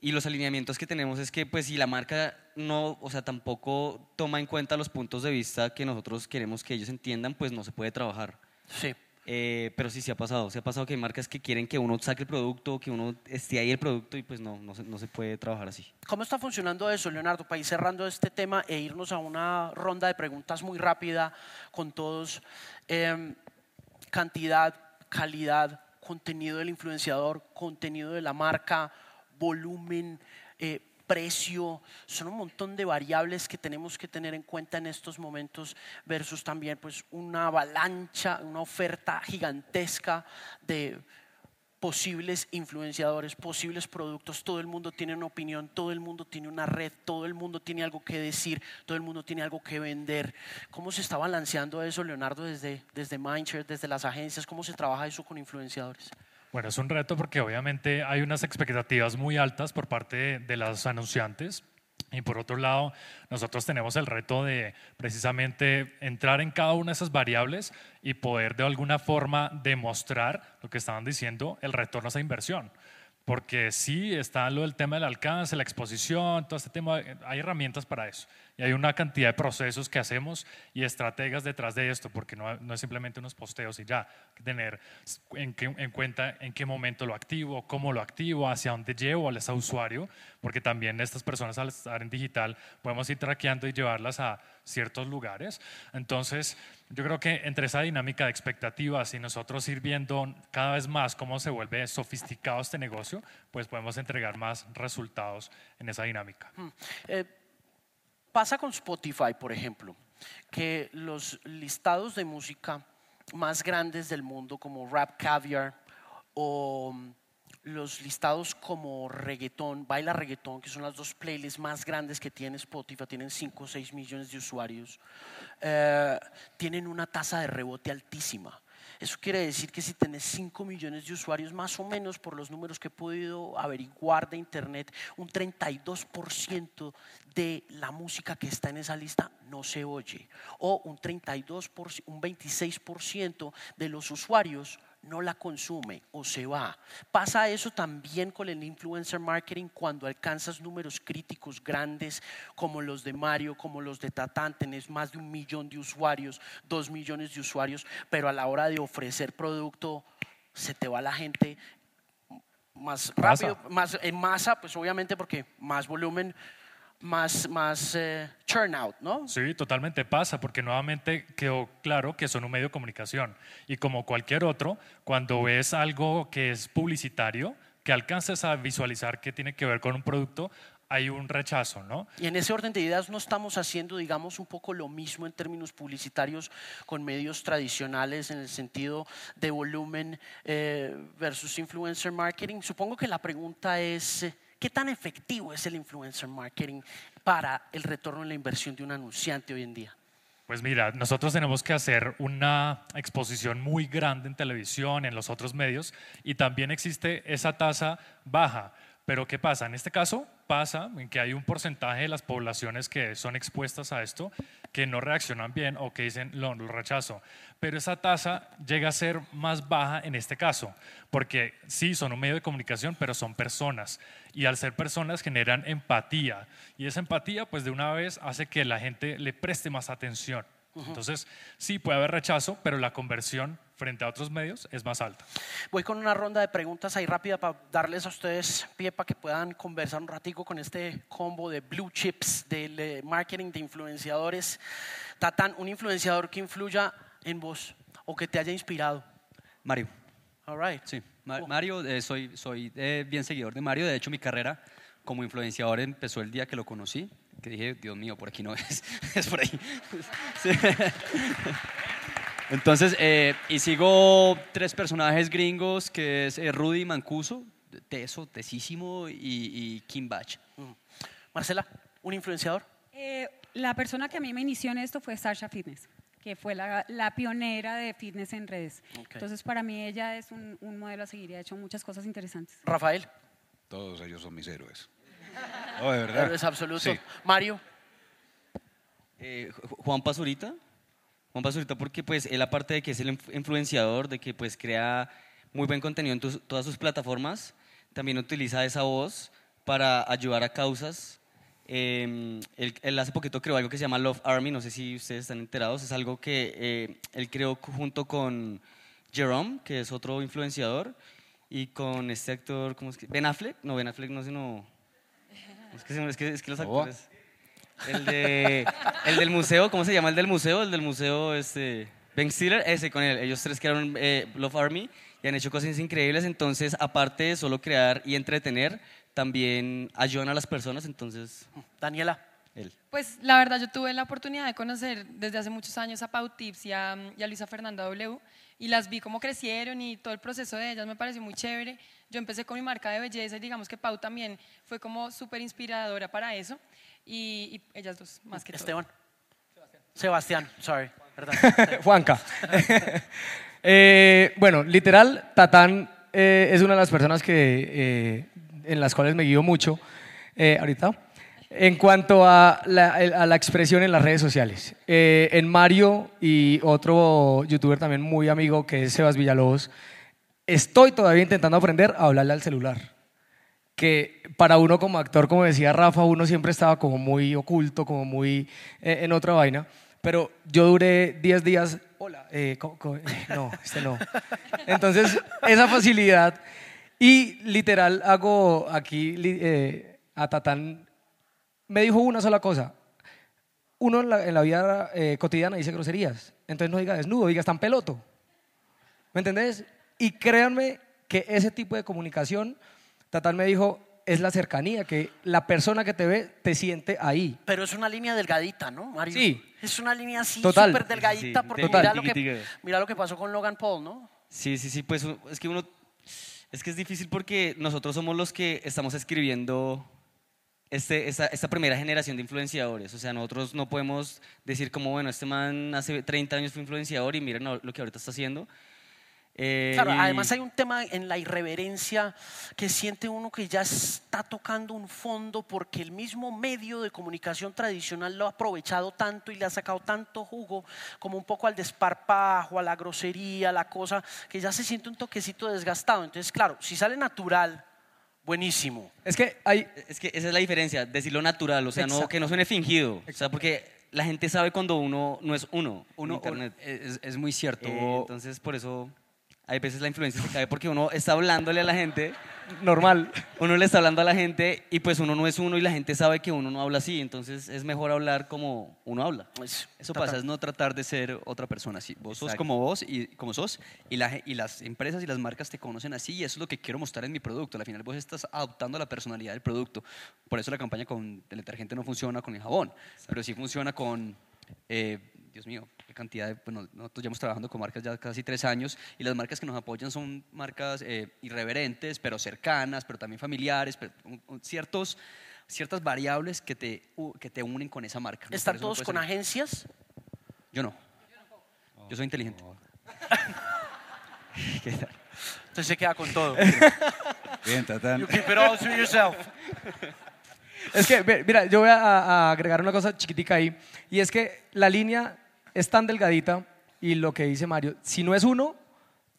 y los alineamientos que tenemos es que pues si la marca no, o sea, tampoco toma en cuenta los puntos de vista que nosotros queremos que ellos entiendan, pues no se puede trabajar. Sí. Eh, pero sí se ha pasado, se ha pasado que hay marcas que quieren que uno saque el producto, que uno esté ahí el producto y pues no, no se, no se puede trabajar así. ¿Cómo está funcionando eso, Leonardo? Para ir cerrando este tema e irnos a una ronda de preguntas muy rápida con todos. Em, cantidad, calidad, contenido del influenciador, contenido de la marca, volumen, eh, precio, son un montón de variables que tenemos que tener en cuenta en estos momentos versus también pues una avalancha, una oferta gigantesca de posibles influenciadores, posibles productos, todo el mundo tiene una opinión, todo el mundo tiene una red, todo el mundo tiene algo que decir, todo el mundo tiene algo que vender. ¿Cómo se está balanceando eso, Leonardo, desde, desde Mindshare, desde las agencias? ¿Cómo se trabaja eso con influenciadores? Bueno, es un reto porque obviamente hay unas expectativas muy altas por parte de, de los anunciantes. Y por otro lado, nosotros tenemos el reto de precisamente entrar en cada una de esas variables y poder de alguna forma demostrar lo que estaban diciendo, el retorno a esa inversión. Porque sí está lo del tema del alcance, la exposición, todo este tema, hay herramientas para eso. Y hay una cantidad de procesos que hacemos y estrategas detrás de esto, porque no, no es simplemente unos posteos y ya. Tener en, qué- en cuenta en qué momento lo activo, cómo lo activo, hacia dónde llevo a ese usuario, porque también estas personas al estar en digital podemos ir traqueando y llevarlas a ciertos lugares. Entonces, yo creo que entre esa dinámica de expectativas y nosotros ir viendo cada vez más cómo se vuelve sofisticado este negocio, pues podemos entregar más resultados en esa dinámica. Eh, pasa con Spotify, por ejemplo, que los listados de música más grandes del mundo, como Rap Caviar, o mm, los listados como reggaetón, baila reggaetón, que son las dos playlists más grandes que tiene Spotify, tienen 5 o 6 millones de usuarios, eh, tienen una tasa de rebote altísima. Eso quiere decir que si tenés 5 millones de usuarios, más o menos por los números que he podido averiguar de internet, un 32% de la música que está en esa lista no se oye. O un 32%, un 26% de los usuarios no la consume o se va. Pasa eso también con el influencer marketing cuando alcanzas números críticos grandes como los de Mario, como los de Tatán, tenés más de un millón de usuarios, dos millones de usuarios, pero a la hora de ofrecer producto se te va la gente más Masa. rápido, más en masa, pues obviamente porque más volumen, más, más eh, churn out, ¿no? Sí, totalmente pasa, porque nuevamente quedó claro que son un medio de comunicación. Y como cualquier otro, cuando ves algo que es publicitario, que alcances a visualizar que tiene que ver con un producto, hay un rechazo, ¿no? Y en ese orden de ideas no estamos haciendo, digamos, un poco lo mismo en términos publicitarios con medios tradicionales en el sentido de volumen eh, versus influencer marketing. Supongo que la pregunta es, eh, ¿qué tan efectivo es el influencer marketing para el retorno en la inversión de un anunciante hoy en día? Pues mira, nosotros tenemos que hacer una exposición muy grande en televisión, en los otros medios, y también existe esa tasa baja. Pero ¿qué pasa? En este caso pasa en que hay un porcentaje de las poblaciones que son expuestas a esto que no reaccionan bien o que dicen lo, lo rechazo. Pero esa tasa llega a ser más baja en este caso, porque sí, son un medio de comunicación, pero son personas. Y al ser personas generan empatía. Y esa empatía, pues de una vez, hace que la gente le preste más atención. Entonces, sí, puede haber rechazo, pero la conversión frente a otros medios es más alta. Voy con una ronda de preguntas ahí rápida para darles a ustedes pie para que puedan conversar un ratico con este combo de blue chips del eh, marketing de influenciadores. Tatán, un influenciador que influya en vos o que te haya inspirado. Mario. All right. Sí, Ma- Mario, eh, soy, soy eh, bien seguidor de Mario. De hecho, mi carrera como influenciador empezó el día que lo conocí, que dije, Dios mío, por aquí no es, es por ahí. Sí. Entonces, eh, y sigo tres personajes gringos, que es eh, Rudy Mancuso, teso, tesísimo, y, y Kim Batch. Marcela, un influenciador. Eh, la persona que a mí me inició en esto fue Sasha Fitness, que fue la, la pionera de fitness en redes. Entonces, para mí ella es un, un modelo a seguir y ha hecho muchas cosas interesantes. Rafael, Todos ellos son mis héroes. No, de verdad. es absoluto. Sí. Mario, Eh, Ju- Juan Pazurita. Juan Pazurita porque pues él aparte de que es el inf- influenciador, de que pues crea muy buen contenido en tus- todas sus plataformas, también utiliza esa voz para ayudar a causas. Eh, él, él hace poquito creó algo que se llama Love Army, no sé si ustedes están enterados, es algo que eh, él creó junto con Jerome, que es otro influenciador, y con este actor, ¿cómo es que? Ben Affleck, no, Ben Affleck no, sino... Es que, es que, es que los actores... El, de, el del museo, ¿cómo se llama el del museo? El del museo, este, Ben Stiller, ese con él. Ellos tres crearon eh, Love Army y han hecho cosas increíbles. Entonces, aparte de solo crear y entretener, también ayudan a las personas. Entonces, Daniela. él. Pues la verdad yo tuve la oportunidad de conocer desde hace muchos años a Pau Tips y a, y a Luisa Fernanda W y las vi cómo crecieron y todo el proceso de ellas me pareció muy chévere. Yo empecé con mi marca de belleza y digamos que Pau también fue como súper inspiradora para eso y, y ellas dos más que todo. Esteban. Sebastián, sorry, perdón. Juanca. Eh, bueno, literal, Tatán eh, es una de las personas que, eh, en las cuales me guío mucho eh, ahorita. En cuanto a la, a la expresión en las redes sociales. Eh, en Mario y otro youtuber también muy amigo que es Sebas Villalobos, estoy todavía intentando aprender a hablarle al celular que para uno como actor, como decía Rafa, uno siempre estaba como muy oculto, como muy eh, en otra vaina. Pero yo duré 10 días, hola, eh, eh, no, este no. Entonces, esa facilidad. Y literal, hago aquí eh, a Tatán, me dijo una sola cosa. Uno en la, en la vida eh, cotidiana dice groserías. Entonces no diga desnudo, diga en peloto. ¿Me entendés? Y créanme que ese tipo de comunicación, Tatán me dijo, es la cercanía, que la persona que te ve te siente ahí. Pero es una línea delgadita, ¿no, Mario? Sí. Es una línea así súper delgadita Sí, porque total. mira, lo que, mira lo que pasó con Logan Paul, ¿no? Sí, sí, sí, pues es que uno, es que es difícil porque nosotros somos los que estamos escribiendo este, esta, esta primera generación de influenciadores. O sea, nosotros no podemos decir como, bueno, este man hace 30 años fue influenciador y miren lo que ahorita está haciendo. Eh, Claro, además hay un tema en la irreverencia que siente uno que ya está tocando un fondo porque el mismo medio de comunicación tradicional lo ha aprovechado tanto y le ha sacado tanto jugo como un poco al desparpajo, a la grosería, a la cosa, que ya se siente un toquecito desgastado. Entonces, claro, si sale natural, buenísimo. Es que hay, Es que esa es la diferencia, decirlo natural, o sea, no, Exacto. que no suene fingido. O sea, porque la gente sabe cuando uno no es uno, Uno, en internet. es, es muy cierto. Eh, entonces, por eso, hay veces la influencia se cae porque uno está hablándole a la gente, normal. uno le está hablando a la gente y pues uno no es uno y la gente sabe que uno no habla así, entonces es mejor hablar como uno habla. Pues, Eso pasa, es no tratar de ser otra persona. Sí, vos sos Exacto. como vos y como sos, y, la ge- y las empresas y las marcas te conocen así, y eso es lo que quiero mostrar en mi producto. Al final vos estás adoptando la personalidad del producto. Por eso la campaña con el detergente no funciona con el jabón, pero sí funciona con, eh, Dios mío, qué cantidad de. Bueno, nosotros llevamos trabajando con marcas ya casi tres años, y las marcas que nos apoyan son marcas eh, irreverentes, pero cercanas, pero también familiares, pero, un- un- ciertos. Ciertas variables que te, que te unen con esa marca. ¿no? ¿Están no todos puede con ser- agencias? yo no. Yo soy inteligente. ¿Qué tal? Entonces se queda con todo. Bien, Tatán. You keep it all to yourself. Es que, mira, yo voy a, a agregar una cosa chiquitica ahí, y es que la línea es tan delgadita, y lo que dice Mario, si no es uno,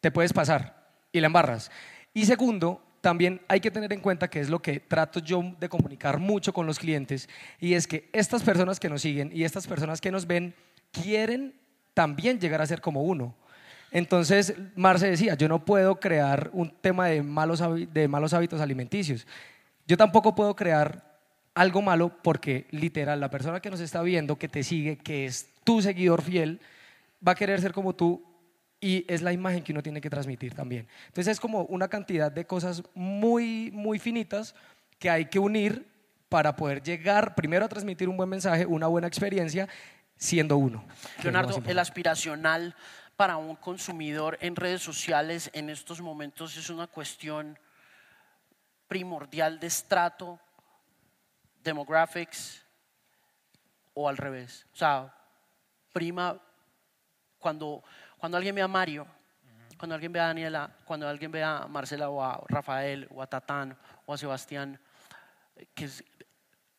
te puedes pasar y la embarras. Y segundo, también hay que tener en cuenta que es lo que trato yo de comunicar mucho con los clientes, y es que estas personas que nos siguen y estas personas que nos ven quieren también llegar a ser como uno. Entonces, Marce decía, yo no puedo crear un tema de malos, de malos hábitos alimenticios. Yo tampoco puedo crear algo malo porque literal la persona que nos está viendo, que te sigue, que es tu seguidor fiel, va a querer ser como tú y es la imagen que uno tiene que transmitir también. Entonces es como una cantidad de cosas muy, muy finitas que hay que unir para poder llegar primero a transmitir un buen mensaje, una buena experiencia, siendo uno. Leonardo, el aspiracional para un consumidor en redes sociales en estos momentos es una cuestión primordial de estrato, demographics, o al revés. O sea, prima cuando, cuando alguien ve a Mario, cuando alguien ve a Daniela, cuando alguien ve a Marcela o a Rafael o a Tatán o a Sebastián, que es,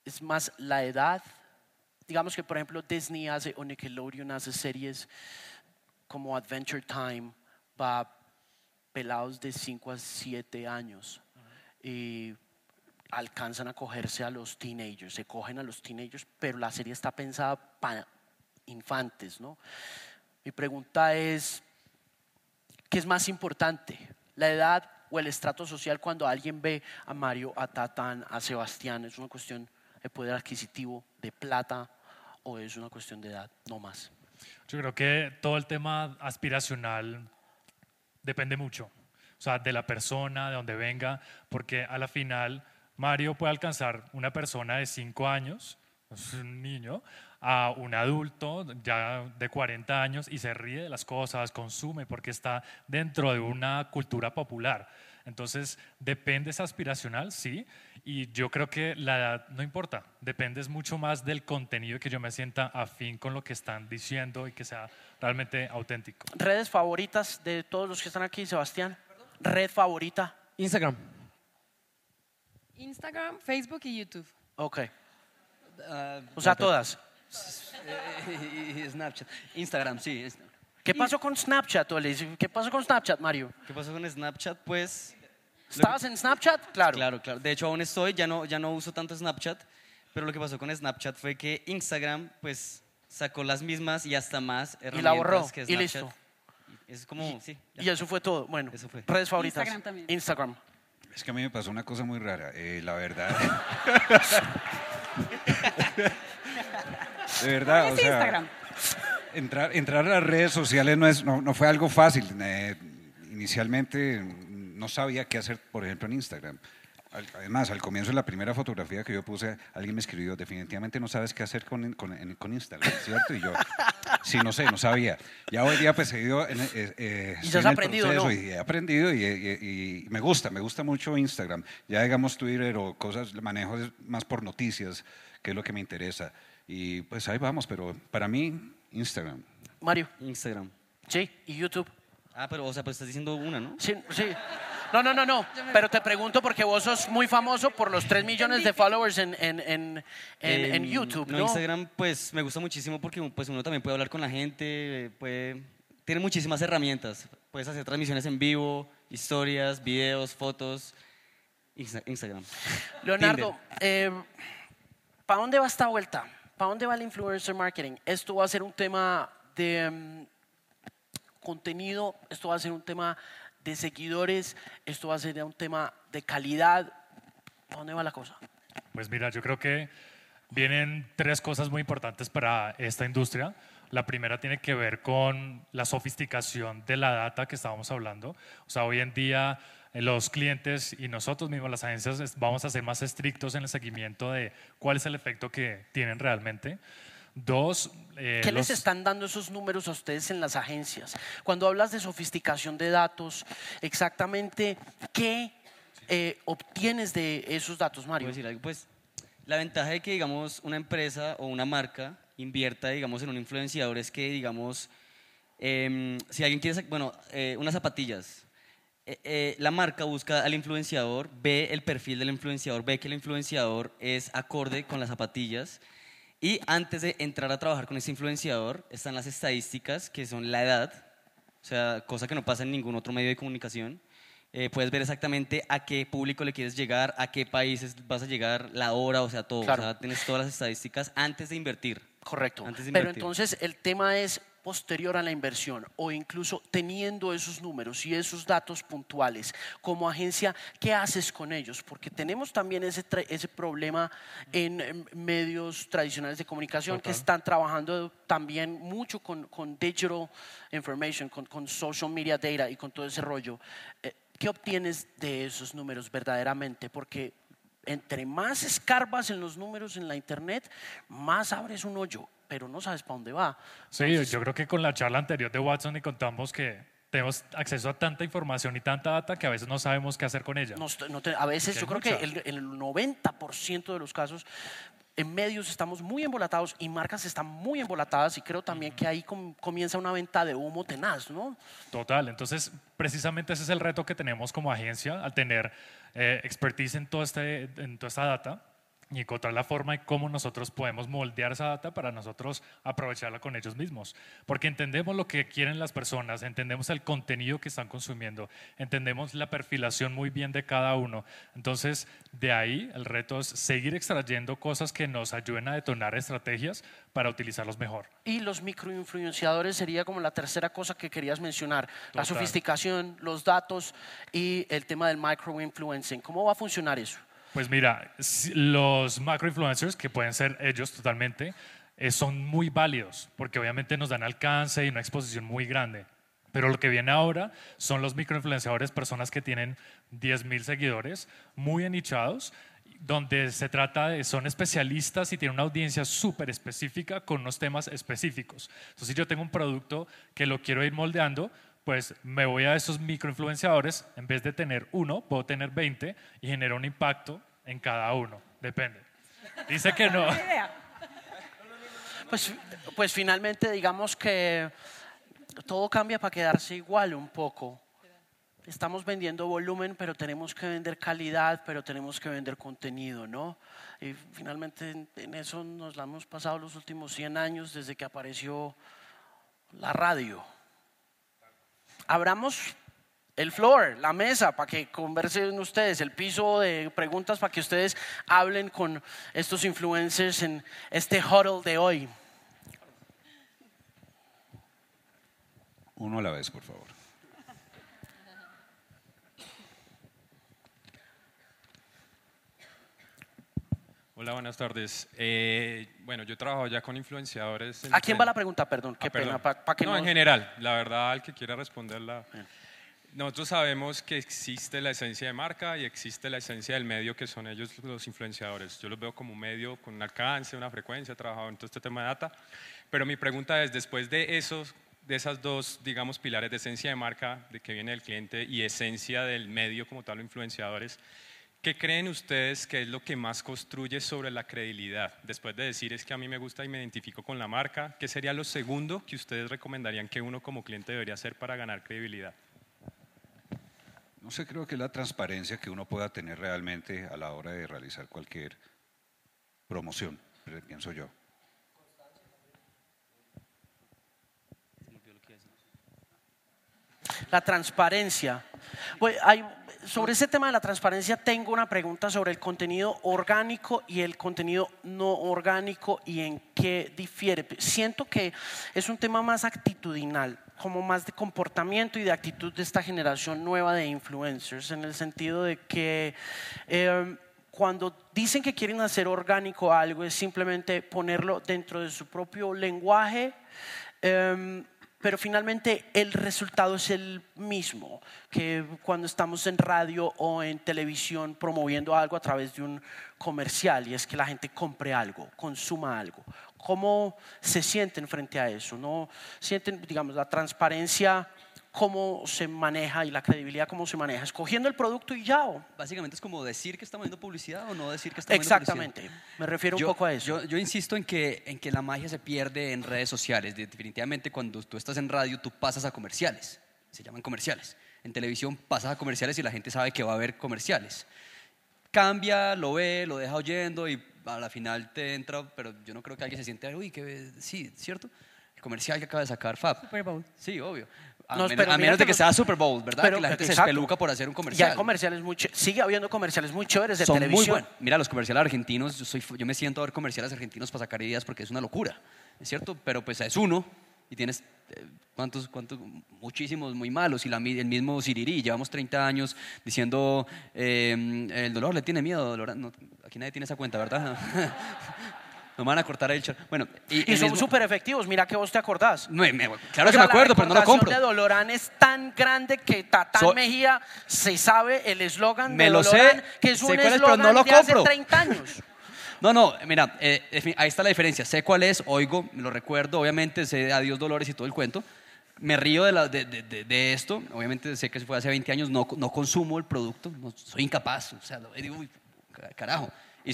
es más la edad. Digamos que, por ejemplo, Disney hace o Nickelodeon hace series como Adventure Time para pelados de 5 a 7 años. Y alcanzan a cogerse a los teenagers, se cogen a los teenagers, pero la serie está pensada para infantes, ¿no? Mi pregunta es, ¿qué es más importante? ¿La edad o el estrato social cuando alguien ve a Mario, a Tatán, a Sebastián? ¿Es una cuestión de poder adquisitivo, de plata, o es una cuestión de edad? No más. Yo creo que todo el tema aspiracional depende mucho, o sea, de la persona, de donde venga, porque a la final Mario puede alcanzar una persona de 5 años, es un niño, a un adulto ya de 40 años y se ríe de las cosas, consume porque está dentro de una cultura popular. Entonces, depende, es aspiracional, sí, y yo creo que la edad no importa, depende mucho más del contenido que yo me sienta afín con lo que están diciendo y que sea realmente auténtico. ¿Redes favoritas de todos los que están aquí, Sebastián? ¿Red favorita? Instagram. Instagram, Facebook y YouTube. Ok. Ah, O sea, todas. y Snapchat. Instagram, sí. ¿Qué pasó con Snapchat, Olis? ¿Qué pasó con Snapchat, Mario? ¿Qué pasó con Snapchat? Pues ¿Estabas en Snapchat? Claro. Claro, claro. De hecho, aún estoy, ya no, ya no uso tanto Snapchat, pero lo que pasó con Snapchat fue que Instagram, pues, sacó las mismas y hasta más herramientas Y la borró, que y listo. Es como, sí. ya. Y eso fue todo. Bueno, Eso fue. redes favoritas. Instagram también. Instagram. Es que a mí me pasó una cosa muy rara. eh, la verdad. de verdad, ¿Cuál o sea, Instagram? entrar, entrar a las redes sociales no, es, no, no fue algo fácil. Eh, inicialmente no sabía qué hacer, por ejemplo, en Instagram. Al- Además, al comienzo de la primera fotografía que yo puse, alguien me escribió, definitivamente no sabes qué hacer con, con, con Instagram, ¿cierto? Y yo, sí, no sé, no sabía. Ya hoy día pues he ido... En, eh, eh, ¿Y has aprendido, proceso no? Y he aprendido y, y- y me gusta, me gusta mucho Instagram. Ya digamos Twitter o cosas, manejo es más por noticias, que es lo que me interesa. Y pues ahí vamos, pero para mí, Instagram. Mario. Instagram. Sí, y YouTube. Ah, pero, o sea, pues estás diciendo una, ¿no? Sí, sí. No, no, no, no. Pero te pregunto porque vos sos muy famoso por los 3 millones de followers en, en, en, en- en YouTube, ¿no? Instagram, pues me gusta muchísimo porque pues, uno también puede hablar con la gente, puede, tiene muchísimas herramientas. Puedes hacer transmisiones en vivo, historias, videos, fotos. Insta- Instagram. Leonardo, ¿para dónde va esta vuelta? ¿Para dónde va el influencer marketing? Esto va a ser un tema de mm, contenido, esto va a ser un tema de seguidores, esto va a ser un tema de calidad. ¿Para dónde va la cosa? Pues mira, yo creo que vienen tres cosas muy importantes para esta industria. La primera tiene que ver con la sofisticación de la data que estábamos hablando. O sea, hoy en día eh, los clientes y nosotros mismos, las agencias, vamos a ser más estrictos en el seguimiento de cuál es el efecto que tienen realmente. Dos, eh, ¿Qué les los- están dando esos números a ustedes en las agencias? Cuando hablas de sofisticación de datos, exactamente qué eh, obtienes de esos datos, Mario. ¿Puedo decir algo? Pues la ventaja de que, digamos, una empresa o una marca invierta, digamos, en un influenciador es que, digamos, em, si alguien quiere, bueno, eh, unas zapatillas, eh, eh, la marca busca al influenciador, ve el perfil del influenciador, ve que el influenciador es acorde con las zapatillas y antes de entrar a trabajar con ese influenciador están las estadísticas que son la edad, o sea, cosa que no pasa en ningún otro medio de comunicación. Eh, puedes ver exactamente a qué público le quieres llegar, a qué países vas a llegar, la hora, o sea, todo. Claro. O sea, tienes todas las estadísticas antes de invertir. Correcto. Antes de Pero invertir. entonces el tema es posterior a la inversión o incluso teniendo esos números y esos datos puntuales como agencia, ¿qué haces con ellos? Porque tenemos también ese, ese problema en medios tradicionales de comunicación que están trabajando también mucho con, con digital information, con, con social media data y con todo ese rollo. Eh, ¿Qué obtienes de esos números verdaderamente? Porque entre más escarbas en los números en la internet, más abres un hoyo, pero no sabes para dónde va. Sí, yo creo que con la charla anterior de Watson y contamos que tenemos acceso a tanta información y tanta data que a veces no sabemos qué hacer con ella. No estoy- no te- a veces yo creo mucha. que el, el 90% de los casos en medios estamos muy embolatados y marcas están muy embolatadas y creo también que ahí comienza una venta de humo tenaz, ¿no? Total, entonces precisamente ese es el reto que tenemos como agencia al tener eh, expertise en, todo este, en toda esta data y encontrar la forma de cómo nosotros podemos moldear esa data para nosotros aprovecharla con ellos mismos. Porque entendemos lo que quieren las personas, entendemos el contenido que están consumiendo, entendemos la perfilación muy bien de cada uno. Entonces, de ahí el reto es seguir extrayendo cosas que nos ayuden a detonar estrategias para utilizarlos mejor. Y los microinfluenciadores sería como la tercera cosa que querías mencionar, la sofisticación, los datos y el tema del microinfluencing. ¿Cómo va a funcionar eso? Pues mira, los macroinfluencers, que pueden ser ellos totalmente, eh, son muy válidos porque obviamente nos dan alcance y una exposición muy grande. Pero lo que viene ahora son los microinfluenciadores, personas que tienen 10.000 seguidores, muy anichados, donde se trata de, son especialistas y tienen una audiencia súper específica con unos temas específicos. Entonces, si yo tengo un producto que lo quiero ir moldeando, pues me voy a esos microinfluenciadores, en vez de tener uno, puedo tener 20 y genero un impacto en cada uno. Depende. Dice que no. Pues, pues finalmente digamos que todo cambia para quedarse igual un poco. Estamos vendiendo volumen, pero tenemos que vender calidad, pero tenemos que vender contenido, ¿no? Y finalmente en eso nos la hemos pasado los últimos 100 años desde que apareció la radio abramos el floor, la mesa, para que conversen ustedes, el piso de preguntas para que ustedes hablen con estos influencers en este huddle de hoy. Uno a la vez, por favor. Hola, buenas tardes. Eh, bueno, yo trabajo ya con influenciadores. ¿A quién va la pregunta? Perdón, qué ah, pena. no, en general, la verdad, al que quiera responderla. Nosotros sabemos que existe la esencia de marca y existe la esencia del medio que son ellos los influenciadores. Yo los veo como un medio con un alcance, una frecuencia, he trabajado en todo este tema de data. Pero mi pregunta es, después de esos, de esas dos, digamos, pilares de esencia de marca, de que viene el cliente, y esencia del medio como tal, los influenciadores, ¿Qué creen ustedes que es lo que más construye sobre la credibilidad? Después de decir es que a mí me gusta y me identifico con la marca, ¿qué sería lo segundo que ustedes recomendarían que uno como cliente debería hacer para ganar credibilidad? No sé, creo que la transparencia que uno pueda tener realmente a la hora de realizar cualquier promoción, pienso yo. La transparencia. hay sobre ese tema de la transparencia tengo una pregunta sobre el contenido orgánico y el contenido no orgánico y en qué difiere. Siento que es un tema más actitudinal, como más de comportamiento y de actitud de esta generación nueva de influencers, en el sentido de que... Em, cuando dicen que quieren hacer orgánico algo es simplemente ponerlo dentro de su propio lenguaje, em, pero finalmente el resultado es el mismo que cuando estamos en radio o en televisión promoviendo algo a través de un comercial y es que la gente compre algo, consuma algo. ¿Cómo se sienten frente a eso? ¿No sienten, digamos, la transparencia cómo se maneja y la credibilidad cómo se maneja, escogiendo el producto y ya. Básicamente es como decir que estamos viendo publicidad o no decir que estamos viendo publicidad. Exactamente, me refiero un poco a eso. Yo, insisto en que, en que la magia se pierde en redes sociales. Definitivamente cuando tú estás en radio tú pasas a comerciales, se llaman comerciales. En televisión pasas a comerciales y la gente sabe que va a haber comerciales. Cambia, lo ve, lo deja oyendo y a la final te entra, pero yo no creo que alguien se siente, uy, que sí, ¿cierto? El comercial que acaba de sacar Fab. Super Bowl. Sí, obvio. A, menos, de que sea Super Bowl, ¿verdad? que la gente se espeluca por hacer un comercial. Ya comerciales muy sigue habiendo comerciales muy chéveres de televisión. Muy Mira, los comerciales argentinos, yo, soy, yo me siento a ver comerciales argentinos para sacar ideas porque es una locura, ¿es cierto? Pero pues es uno y tienes eh, cuántos, cuántos, muchísimos muy malos. Y la, el mismo Siriri, llevamos 30 años diciendo, eh, el dolor le tiene miedo, dolor, aquí nadie tiene esa cuenta, ¿verdad? Nos van a cortar el chat. Bueno, y, son súper efectivos, mira que vos te acordás. claro que me acuerdo, pero no lo compro. de Dolorán es tan grande que Tatán Mejía se sabe el eslogan de lo sé, que es un eslogan no lo de hace 30 años. No, no, mira, eh, ahí está la diferencia. Sé cuál es, oigo, lo recuerdo, obviamente, sé adiós Dolores y todo el cuento. Me río de, la, de, de, de, esto, obviamente sé que se fue hace 20 años, no, no consumo el producto, no, soy incapaz, o sea, digo, uy, carajo. Y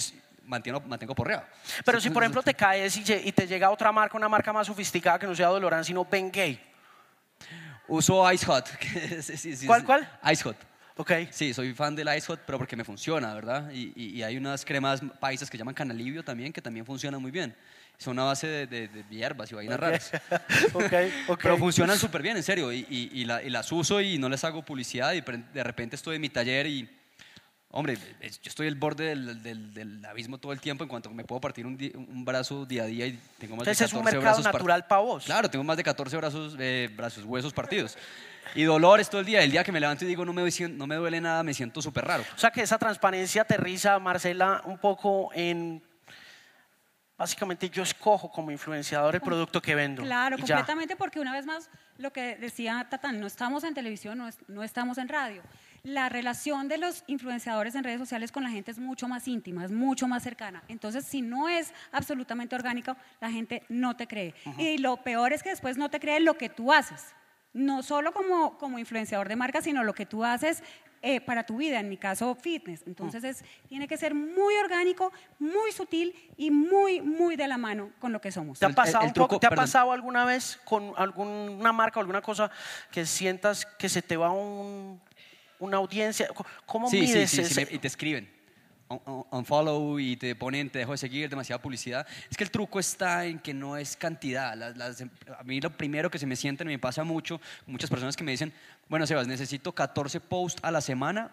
mantengo, mantengo porreado. Pero si, por ejemplo, te caes y, te llega otra marca, una marca más sofisticada que no sea Dolorán, sino Ben Gay. Uso Ice Hot. sí, sí, sí, ¿Cuál, cuál? Ice Hot. Ok. Sí, soy fan del Ice Hot, pero porque me funciona, ¿verdad? Y, y- y hay unas cremas paisas que llaman canalivio también, que también funcionan muy bien. Son a base de, de- de hierbas y vainas raras. ok, ok. Pero funcionan súper bien, en serio. Y, y- la- las uso y no les hago publicidad. Y de repente estoy en mi taller y, hombre, yo estoy al borde del, del- del abismo todo el tiempo en cuanto me puedo partir un, di- un brazo día a día y tengo más Entonces de es un 14 mercado brazos natural para vos. Claro, tengo más de 14 brazos, eh, brazos, huesos partidos. Y dolores todo el día. El día que me levanto y digo no me, no me duele nada, me siento súper raro. O sea que esa transparencia aterriza, Marcela, un poco en... Básicamente yo escojo como influenciador el producto que vendo. Claro, completamente, porque una vez más, lo que decía Tatán, no estamos en televisión, no, es- no estamos en radio. La relación de los influenciadores en redes sociales con la gente es mucho más íntima, es mucho más cercana. Entonces, si no es absolutamente orgánico, la gente no te cree. Y lo peor es que después no te cree lo que tú haces. No solo como, como influenciador de marca, sino lo que tú haces eh, para tu vida, en mi caso fitness. Entonces es, tiene que ser muy orgánico, muy sutil y muy, muy de la mano con lo que somos. ¿Te ha pasado, el truco- ¿te ha pasado alguna vez con alguna marca o alguna cosa que sientas que se te va un- una audiencia? ¿Cómo Sí, sí, mides sí, sí, ese- me- y te escriben. Un- y te ponen, te dejo de seguir, demasiada publicidad. Es que el truco está en que no es cantidad. Las- las a mí lo primero que se me sienten, me pasa mucho, muchas personas que me dicen, bueno, Sebas, necesito 14 posts a la semana.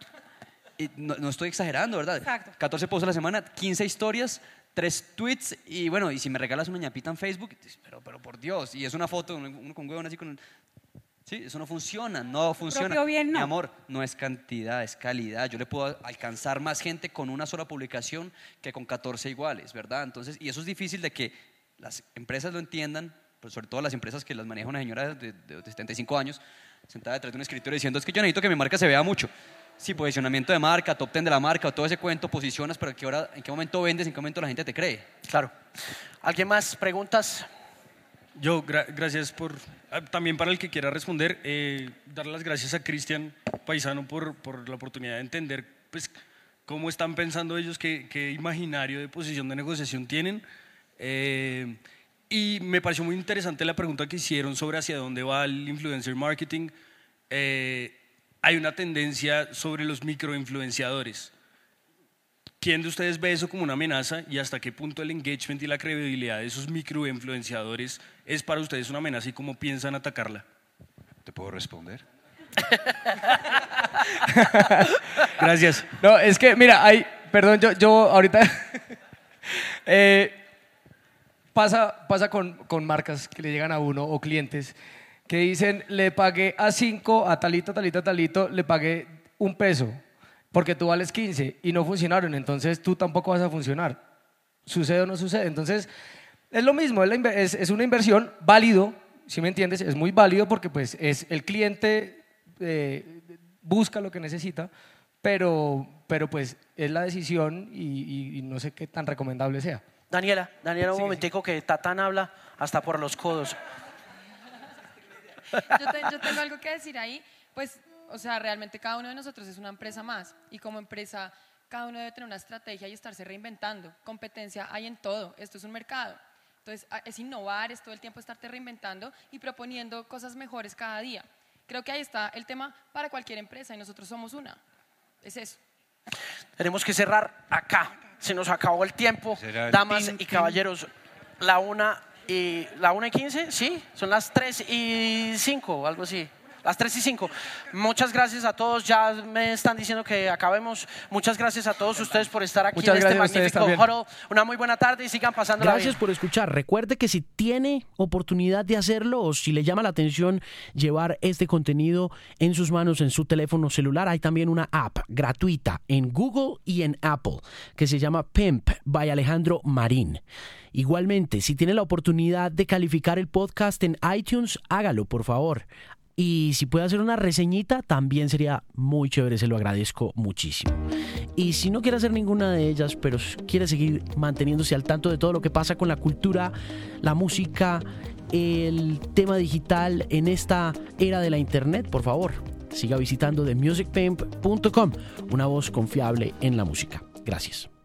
Y no, no estoy exagerando, ¿verdad? Exacto. 14 posts a la semana, 15 historias, 3 tweets y bueno, y si me regalas una ñapita en Facebook, pero, pero por Dios, y es una foto, uno uno con huevón así con... Sí, eso no funciona, no funciona. propio bien, no. Mi amor, no es cantidad, es calidad. Yo le puedo alcanzar más gente con una sola publicación que con 14 iguales, ¿verdad? Entonces, y eso es difícil de que las empresas lo entiendan, pero sobre todo las empresas que las maneja una señora de, de- de 75 años, sentada detrás de un escritorio diciendo, es que yo necesito que mi marca se vea mucho. Sí, posicionamiento de marca, top 10 de la marca, todo ese cuento, posicionas, pero ¿en qué, hora, ¿en qué momento vendes? ¿En qué momento la gente te cree? Claro. ¿Alguien más? ¿Preguntas? Yo, gra- gracias por, ah, también para el que quiera responder, eh, dar las gracias a Cristian Paisano por, por la oportunidad de entender pues, cómo están pensando ellos, qué, qué imaginario de posición de negociación tienen. Eh, y me pareció muy interesante la pregunta que hicieron sobre hacia dónde va el influencer marketing. Eh, hay una tendencia sobre los microinfluenciadores. ¿Quién de ustedes ve eso como una amenaza y hasta qué punto el engagement y la credibilidad de esos microinfluenciadores es para ustedes una amenaza y cómo piensan atacarla? ¿Te puedo responder? Gracias. No, es que, mira, hay, perdón, yo, yo ahorita, eh, pasa, pasa con, con marcas que le llegan a uno o clientes que dicen, le pagué a cinco, a talito, talito, talito, le pagué un peso, porque tú vales 15 y no funcionaron, entonces tú tampoco vas a funcionar. ¿Sucede o no sucede? Entonces, es lo mismo, es, es- es una inversión válido, si me entiendes, es muy válido porque pues es el cliente eh, busca lo que necesita, pero, pero pues es la decisión y, y- y no sé qué tan recomendable sea. Daniela, Daniela, un momentico que Tatán habla hasta por los codos. yo, te- yo tengo algo que decir ahí, pues, o sea, realmente cada uno de nosotros es una empresa más y como empresa cada uno debe tener una estrategia y estarse reinventando. Competencia hay en todo, esto es un mercado. Entonces, a- es innovar, es todo el tiempo estarte reinventando y proponiendo cosas mejores cada día. Creo que ahí está el tema para cualquier empresa y nosotros somos una. Es eso. Tenemos que cerrar acá. Se nos acabó el tiempo. Damas y caballeros, la una y la una y quince, sí, son las tres y cinco, algo así. Las tres y cinco. Muchas gracias a todos. Ya me están diciendo que acabemos. Muchas gracias a todos ustedes por estar aquí Muchas en este gracias magnífico huddle. Una muy buena tarde y sigan pasando bien. bien. Gracias por escuchar. Recuerde que si tiene oportunidad de hacerlo o si le llama la atención llevar este contenido en sus manos, en su teléfono celular, hay también una app gratuita en Google y en Apple que se llama Pimp by Alejandro Marín. Igualmente, si tiene la oportunidad de calificar el podcast en iTunes, hágalo, por favor. Y si puede hacer una reseñita, también sería muy chévere, se lo agradezco muchísimo. Y si no quiere hacer ninguna de ellas, pero quiere seguir manteniéndose al tanto de todo lo que pasa con la cultura, la música, el tema digital en esta era de la internet, por favor, siga visitando themusicpimp.com, una voz confiable en la música. Gracias.